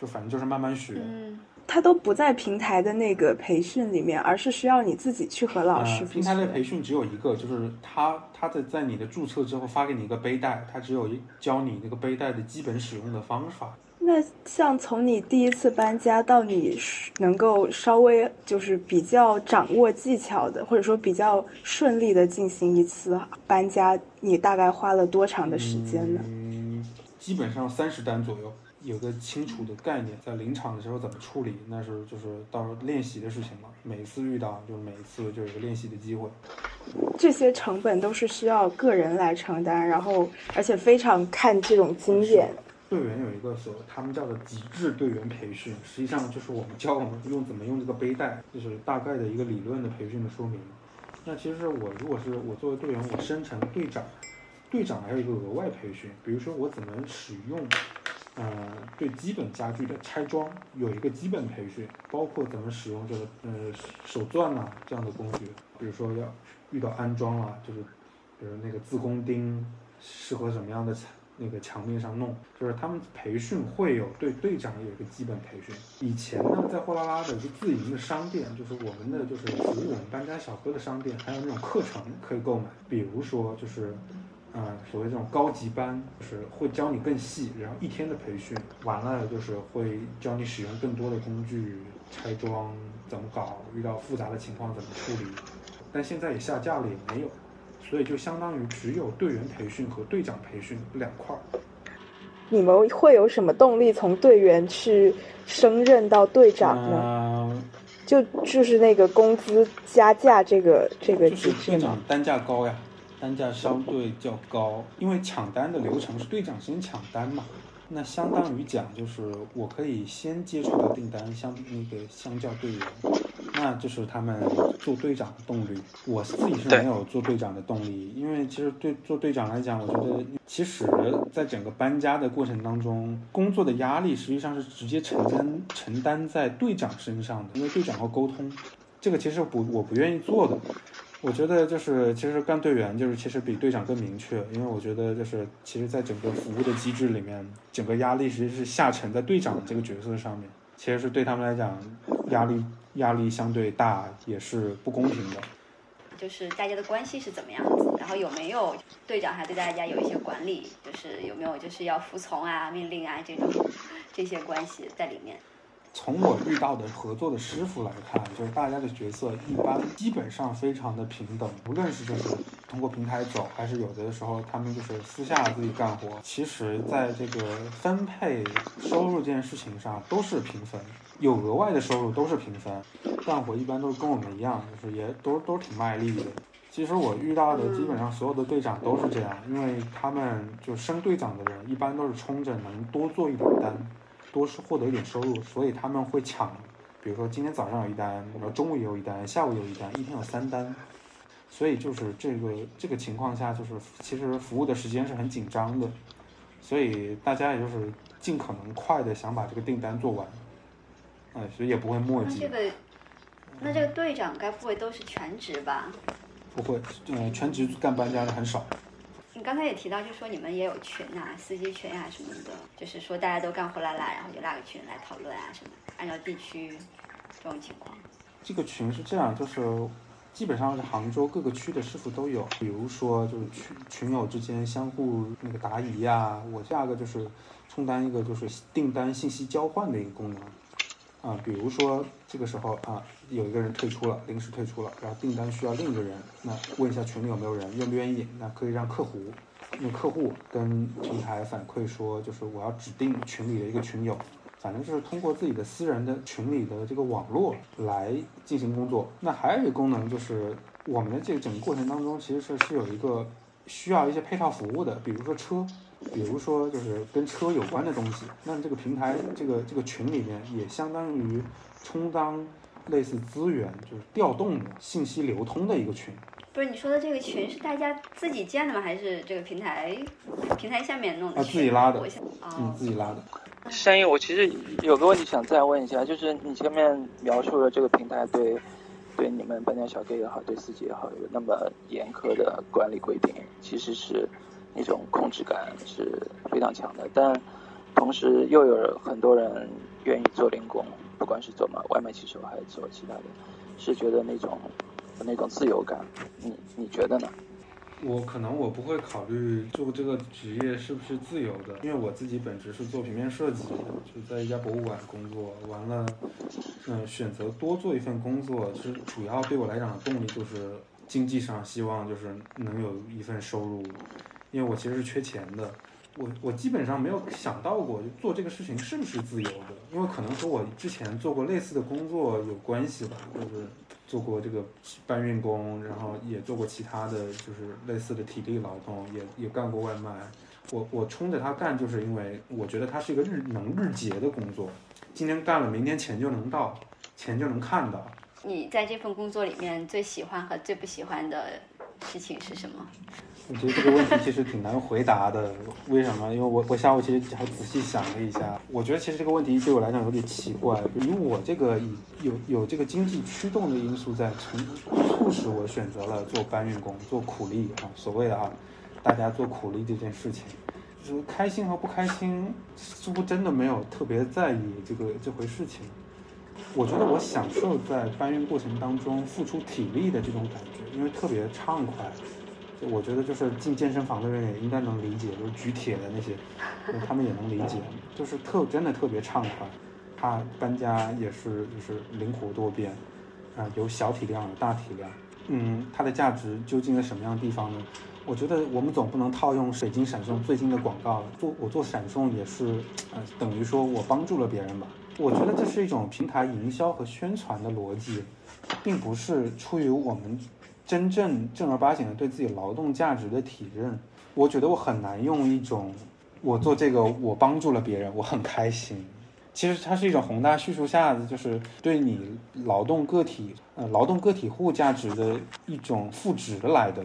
就反正就是慢慢学。嗯，它都不在平台的那个培训里面，而是需要你自己去和老师呃、平台的培训只有一个，就是他他的在你的注册之后发给你一个背带，他只有一教你那个背带的基本使用的方法。那像从你第一次搬家到你能够稍微就是比较掌握技巧的，或者说比较顺利的进行一次搬家，你大概花了多长的时间呢？嗯，基本上三十单左右，有个清楚的概念，在临场的时候怎么处理，那是就是到时候练习的事情嘛。每一次遇到，就是每一次就有个练习的机会。这些成本都是需要个人来承担，然后而且非常看这种经验。队员有一个所他们叫做极致队员培训，实际上就是我们教我们用怎么用这个背带，就是大概的一个理论的培训的说明。那其实我如果是我作为队员，我升成队长，队长还有一个额外培训，比如说我怎么使用，呃，对基本家具的拆装有一个基本培训，包括怎么使用这个呃手钻呐、这样的工具，比如说要遇到安装啊，就是比如那个自攻钉适合什么样的那个墙面上弄，就是他们培训会有对队长有一个基本培训。以前呢，在货拉拉的一个自营的商店，就是我们的就是服务我们搬家小哥的商店，还有那种课程可以购买，比如说就是。嗯，所谓这种高级班，就是会教你更细，然后一天的培训完了，就是会教你使用更多的工具，拆装怎么搞，遇到复杂的情况怎么处理。但现在也下架了，也没有，所以就相当于只有队员培训和队长培训两块儿。你们会有什么动力从队员去升任到队长呢？嗯，就就是那个工资加价这个这个就是机制吗队长？单价高呀，单价相对较高，因为抢单的流程是队长先抢单嘛。那相当于讲，就是我可以先接触到订单，相那个相较队员，那就是他们做队长的动力。我自己是没有做队长的动力，因为其实对做队长来讲，我觉得其实在整个搬家的过程当中，工作的压力实际上是直接承担承担在队长身上的，因为队长要沟通，这个其实不我不愿意做的。我觉得就是，其实干队员就是其实比队长更明确，因为我觉得就是，其实，在整个服务的机制里面，整个压力其实是下沉在队长这个角色上面，其实是对他们来讲，压力压力相对大，也是不公平的。就是大家的关系是怎么样子，然后有没有队长还对大家有一些管理，就是有没有就是要服从啊、命令啊这种这些关系在里面。从我遇到的合作的师傅来看，就是大家的角色一般基本上非常的平等，无论是就是通过平台走，还是有的时候他们就是私下自己干活，其实在这个分配收入这件事情上都是平分，有额外的收入都是平分，干活一般都是跟我们一样，就是也都都挺卖力的。其实我遇到的基本上所有的队长都是这样，因为他们就升队长的人一般都是冲着能多做一点单。多是获得一点收入，所以他们会抢，比如说今天早上有一单，然后中午也有一单，下午有一单，一天有三单，所以就是这个这个情况下，就是其实服务的时间是很紧张的，所以大家也就是尽可能快的想把这个订单做完，哎，所以也不会墨迹那这，个，那这个队长该不会都是全职吧？不会，呃，全职干搬家的很少，你刚才也提到，就说你们也有群啊，司机群啊什么的，就是说大家都干货拉拉，然后就拉个群来讨论啊什么，按照地区这种情况。这个群是这样，就是基本上是杭州各个区的师傅都有，比如说就是群群友之间相互那个答疑呀，我第二个就是充当一个就是订单信息交换的一个功能。啊，比如说这个时候啊，有一个人退出了，临时退出了，然后订单需要另一个人，那问一下群里有没有人，愿不愿意？那可以让客户，那客户跟平台反馈说，就是我要指定群里的一个群友，反正就是通过自己的私人的群里的这个网络来进行工作。那还有一个功能就是，我们的这个整个过程当中，其实是是有一个需要一些配套服务的，比如说车，比如说就是跟车有关的东西。那这个平台这个这个群里面也相当于充当类似资源，就是调动的信息流通的一个群。不是你说的这个群是大家自己建的吗？还是这个平台平台下面弄的啊？自己拉的我想嗯哦，，自己拉的。山鹰，我其实有个问题想再问一下，就是你前面描述了这个平台对对你们搬家小哥也好，对司机也好，有那么严苛的管理规定，其实是那种控制感是非常强的。但同时又有很多人愿意做零工，不管是做嘛外卖骑手还是做其他的，是觉得那种那种自由感，你你觉得呢？我可能我不会考虑做这个职业是不是自由的，因为我自己本职是做平面设计，就在一家博物馆工作。完了，嗯，选择多做一份工作，其实主要对我来讲的动力就是经济上希望就是能有一份收入，因为我其实是缺钱的。我我基本上没有想到过做这个事情是不是自由的，因为可能和我之前做过类似的工作有关系吧，就是做过这个搬运工，然后也做过其他的就是类似的体力劳动，也也干过外卖。我我冲着它干，就是因为我觉得它是一个日能日结的工作，今天干了，明天钱就能到，钱就能看到。你在这份工作里面最喜欢和最不喜欢的事情是什么？我觉得这个问题其实挺难回答的，为什么？因为我我下午其实还仔细想了一下，我觉得其实这个问题对我来讲有点奇怪，以我这个以有有这个经济驱动的因素在成促使我选择了做搬运工，做苦力啊，所谓的啊，大家做苦力这件事情。就是开心和不开心，似乎真的没有特别在意这个这回事情。我觉得我享受在搬运过程当中付出体力的这种感觉，因为特别畅快。就我觉得就是进健身房的人也应该能理解，就是举铁的那些，他们也能理解，就是特真的特别畅快。他搬家也是就是灵活多变，啊，有小体量有大体量。嗯，它的价值究竟在什么样的地方呢？我觉得我们总不能套用水晶闪送最近的广告，做我做闪送也是，呃，等于说我帮助了别人吧。我觉得这是一种平台营销和宣传的逻辑，并不是出于我们真正正儿八经的对自己劳动价值的体认。我觉得我很难用一种我做这个我帮助了别人，我很开心。其实它是一种宏大叙述下的，就是对你劳动个体呃劳动个体户价值的一种赋值来的。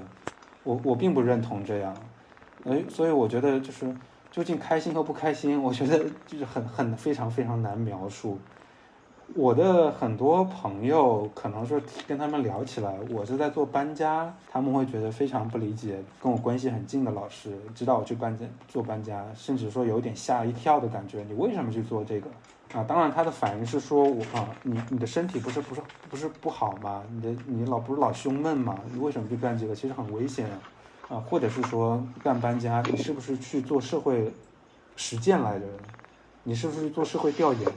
我我并不认同这样，哎，所以我觉得就是究竟开心和不开心，我觉得就是很很非常非常难描述。我的很多朋友可能说跟他们聊起来，我是在做搬家，他们会觉得非常不理解。跟我关系很近的老师知道我去搬家做搬家，甚至说有点吓一跳的感觉。你为什么去做这个？啊，当然他的反应是说我啊，你你的身体不是不是不是不好吗？你的你老不是老胸闷吗？你为什么去干这个？其实很危险啊！啊或者是说干搬家，你是不是去做社会实践来的？你是不是做社会调研？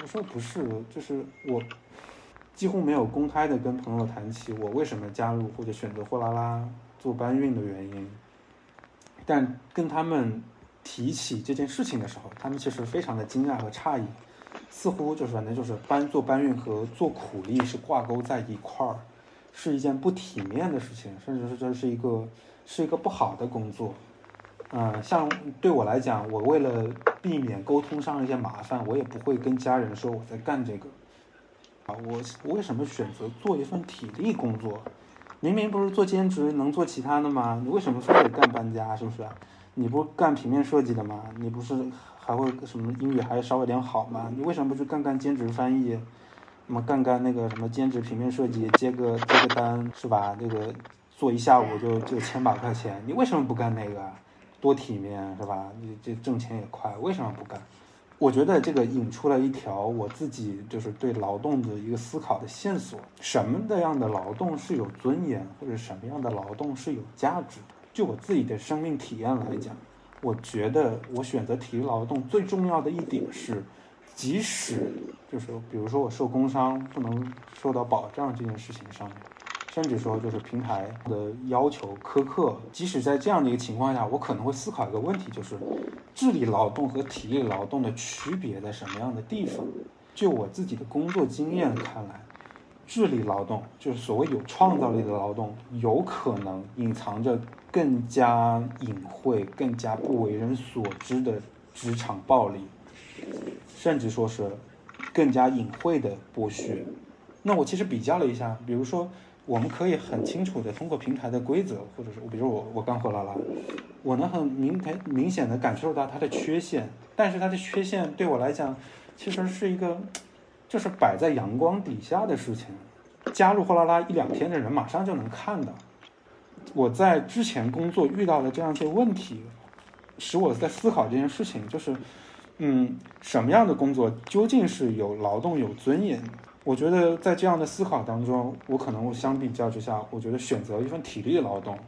我说不是，就是我几乎没有公开的跟朋友谈起我为什么加入或者选择货拉拉做搬运的原因，但跟他们。提起这件事情的时候，他们其实非常的惊讶和诧异，似乎就是反正就是搬做搬运和做苦力是挂钩在一块儿，是一件不体面的事情，甚至是这是一个是一个不好的工作。嗯，像对我来讲，我为了避免沟通上一些麻烦，我也不会跟家人说我在干这个。啊，我我为什么选择做一份体力工作？明明不是做兼职能做其他的吗？你为什么非得干搬家？是不是？你不干平面设计的吗？你不是还会什么英语还稍微点好吗？你为什么不去干干兼职翻译？什么干干那个什么兼职平面设计，接个接个单是吧？那个做一下午就就千把块钱，你为什么不干那个？多体面是吧？你这挣钱也快，为什么不干？我觉得这个引出了一条我自己就是对劳动的一个思考的线索：什么的样的劳动是有尊严，或者什么样的劳动是有价值的？就我自己的生命体验来讲，我觉得我选择体力劳动最重要的一点是，即使就是比如说我受工伤不能受到保障这件事情上面，甚至说就是平台的要求苛刻，即使在这样的一个情况下，我可能会思考一个问题，就是智力劳动和体力劳动的区别在什么样的地方？就我自己的工作经验看来。智力劳动就是所谓有创造力的劳动，有可能隐藏着更加隐晦、更加不为人所知的职场暴力，甚至说是更加隐晦的剥削。那我其实比较了一下，比如说，我们可以很清楚的通过平台的规则，或者是比如我我刚货拉拉，我能很明很明显的感受到它的缺陷，但是它的缺陷对我来讲，其实是一个。就是摆在阳光底下的事情，加入货拉拉一两天的人马上就能看到。我在之前工作遇到的这样一些问题，使我在思考这件事情，就是，嗯，什么样的工作究竟是有劳动有尊严？我觉得在这样的思考当中，我可能相比较之下，我觉得选择一份体力劳动，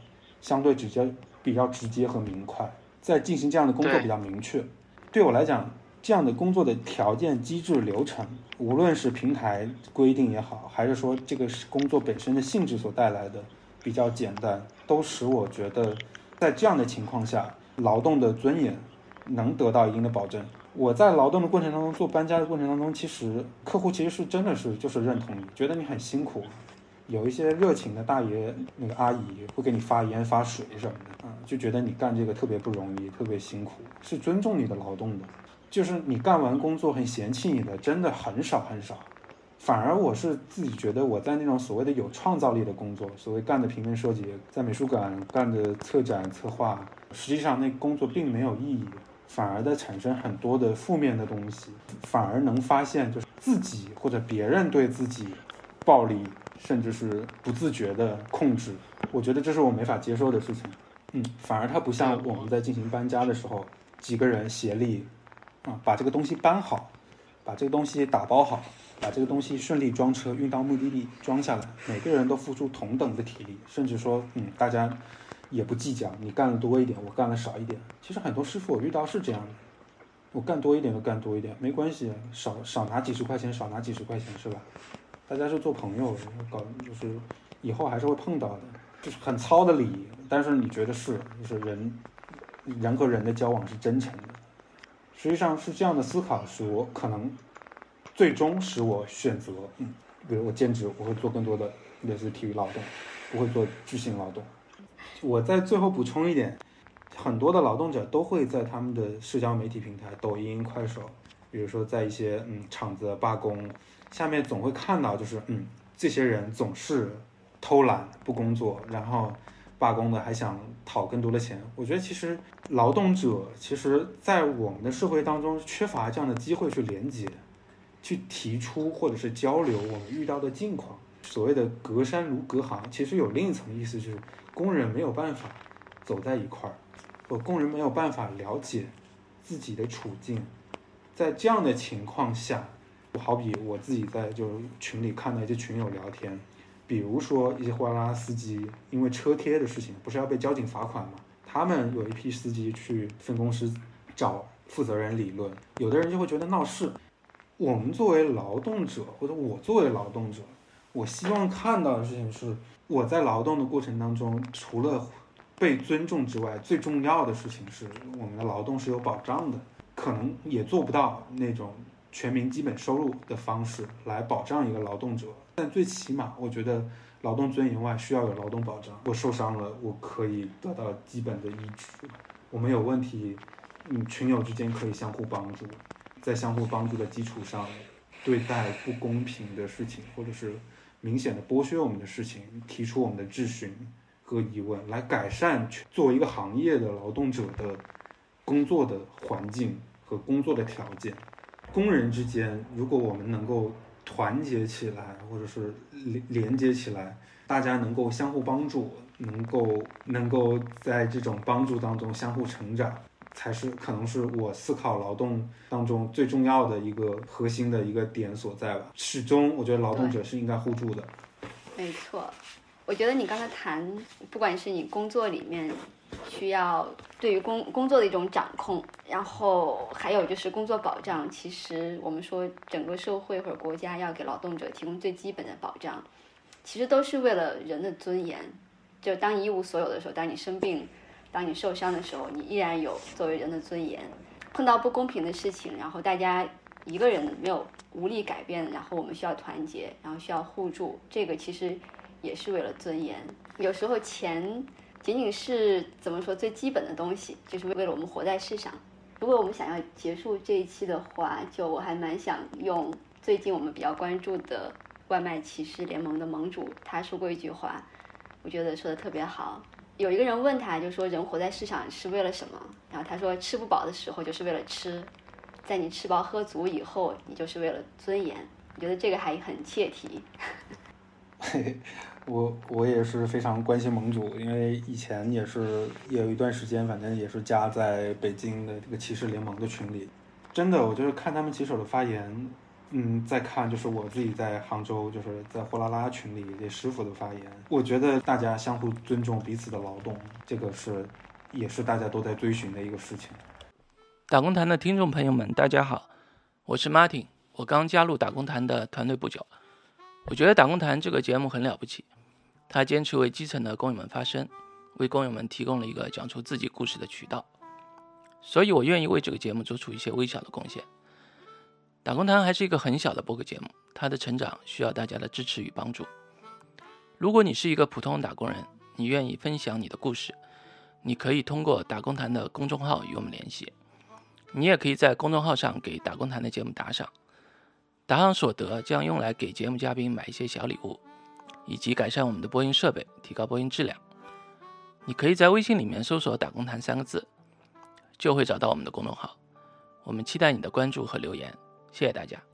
相对直接比较直接和明快，在进行这样的工作比较明确。对我来讲。这样的工作的条件、机制、流程，无论是平台规定也好，还是说这个工作本身的性质所带来的比较简单，都使我觉得，在这样的情况下，劳动的尊严能得到一定的保证。我在劳动的过程当中，做搬家的过程当中，其实客户其实是真的是就是认同你，觉得你很辛苦，有一些热情的大爷那个阿姨会给你发烟发水什么的，啊，就觉得你干这个特别不容易，特别辛苦，是尊重你的劳动的。就是你干完工作很嫌弃你的，真的很少很少。反而我是自己觉得我在那种所谓的有创造力的工作，所谓干的平面设计，在美术馆干的策展策划，实际上那工作并没有意义，反而在产生很多的负面的东西，反而能发现就是自己或者别人对自己暴力，甚至是不自觉的控制。我觉得这是我没法接受的事情。嗯，反而它不像我们在进行搬家的时候，几个人协力啊，把这个东西搬好，把这个东西打包好，把这个东西顺利装车运到目的地装下来，每个人都付出同等的体力，甚至说，嗯，大家也不计较，你干的多一点，我干的少一点。其实很多师傅我遇到是这样的，我干多一点就干多一点，没关系，少少拿几十块钱，少拿几十块钱是吧？大家是做朋友，搞就是以后还是会碰到的，就是很糙的礼仪。但是你觉得是，就是人人和人的交往是真诚的，实际上是这样的思考，使我可能最终使我选择，嗯，比如我兼职，我会做更多的类似体育劳动，不会做巨型劳动。我在最后补充一点，很多的劳动者都会在他们的社交媒体平台，抖音、快手，比如说在一些嗯厂子罢工，下面总会看到就是嗯这些人总是偷懒不工作，然后。罢工的还想讨更多的钱，我觉得其实劳动者其实，在我们的社会当中缺乏这样的机会去连接，去提出或者是交流我们遇到的境况。所谓的隔山如隔行，其实有另一层意思，就是工人没有办法走在一块儿，或工人没有办法了解自己的处境。在这样的情况下，就好比我自己在就是群里看到一些群友聊天。比如说一些货拉拉司机，因为车贴的事情，不是要被交警罚款吗？他们有一批司机去分公司找负责人理论，有的人就会觉得闹事。我们作为劳动者，或者我作为劳动者，我希望看到的事情是，我在劳动的过程当中，除了被尊重之外，最重要的事情是我们的劳动是有保障的。可能也做不到那种全民基本收入的方式来保障一个劳动者。但最起码，我觉得劳动尊严外需要有劳动保障。我受伤了，我可以得到基本的医治。我们有问题，嗯，群友之间可以相互帮助，在相互帮助的基础上，对待不公平的事情，或者是明显的剥削我们的事情，提出我们的质询和疑问，来改善作为一个行业的劳动者的工作的环境和工作的条件。工人之间，如果我们能够。团结起来，或者是连连接起来，大家能够相互帮助，能够能够在这种帮助当中相互成长，才是可能是我思考劳动当中最重要的一个核心的一个点所在吧。始终，我觉得劳动者是应该互助的。没错，我觉得你刚才谈，不管是你工作里面。需要对于工工作的一种掌控，然后还有就是工作保障。其实我们说整个社会或者国家要给劳动者提供最基本的保障，其实都是为了人的尊严。就当你一无所有的时候，当你生病、当你受伤的时候，你依然有作为人的尊严。碰到不公平的事情，然后大家一个人没有无力改变，然后我们需要团结，然后需要互助。这个其实也是为了尊严。有时候钱。仅仅是怎么说最基本的东西，就是为了我们活在世上。如果我们想要结束这一期的话，就我还蛮想用最近我们比较关注的外卖骑士联盟的盟主他说过一句话，我觉得说的特别好。有一个人问他，就说人活在世上是为了什么？然后他说吃不饱的时候就是为了吃，在你吃饱喝足以后，你就是为了尊严。我觉得这个还很切题。<laughs> 我我也是非常关心盟主，因为以前也是有一段时间，反正也是加在北京的这个骑士联盟的群里。真的，我就是看他们骑手的发言，嗯，再看就是我自己在杭州，就是在货拉拉群里这师傅的发言，我觉得大家相互尊重彼此的劳动，这个是也是大家都在追寻的一个事情。打工团的听众朋友们，大家好，我是 Martin，我刚加入打工团的团队不久。我觉得《打工团》这个节目很了不起，他坚持为基层的工友们发声，为工友们提供了一个讲出自己故事的渠道，所以我愿意为这个节目做出一些微小的贡献。《打工谈》还是一个很小的播客节目，它的成长需要大家的支持与帮助。如果你是一个普通打工人，你愿意分享你的故事，你可以通过《打工谈》的公众号与我们联系，你也可以在公众号上给《打工谈》的节目打赏。打赏所得将用来给节目嘉宾买一些小礼物，以及改善我们的播音设备，提高播音质量。你可以在微信里面搜索“打工谈”三个字，就会找到我们的公众号。我们期待你的关注和留言，谢谢大家。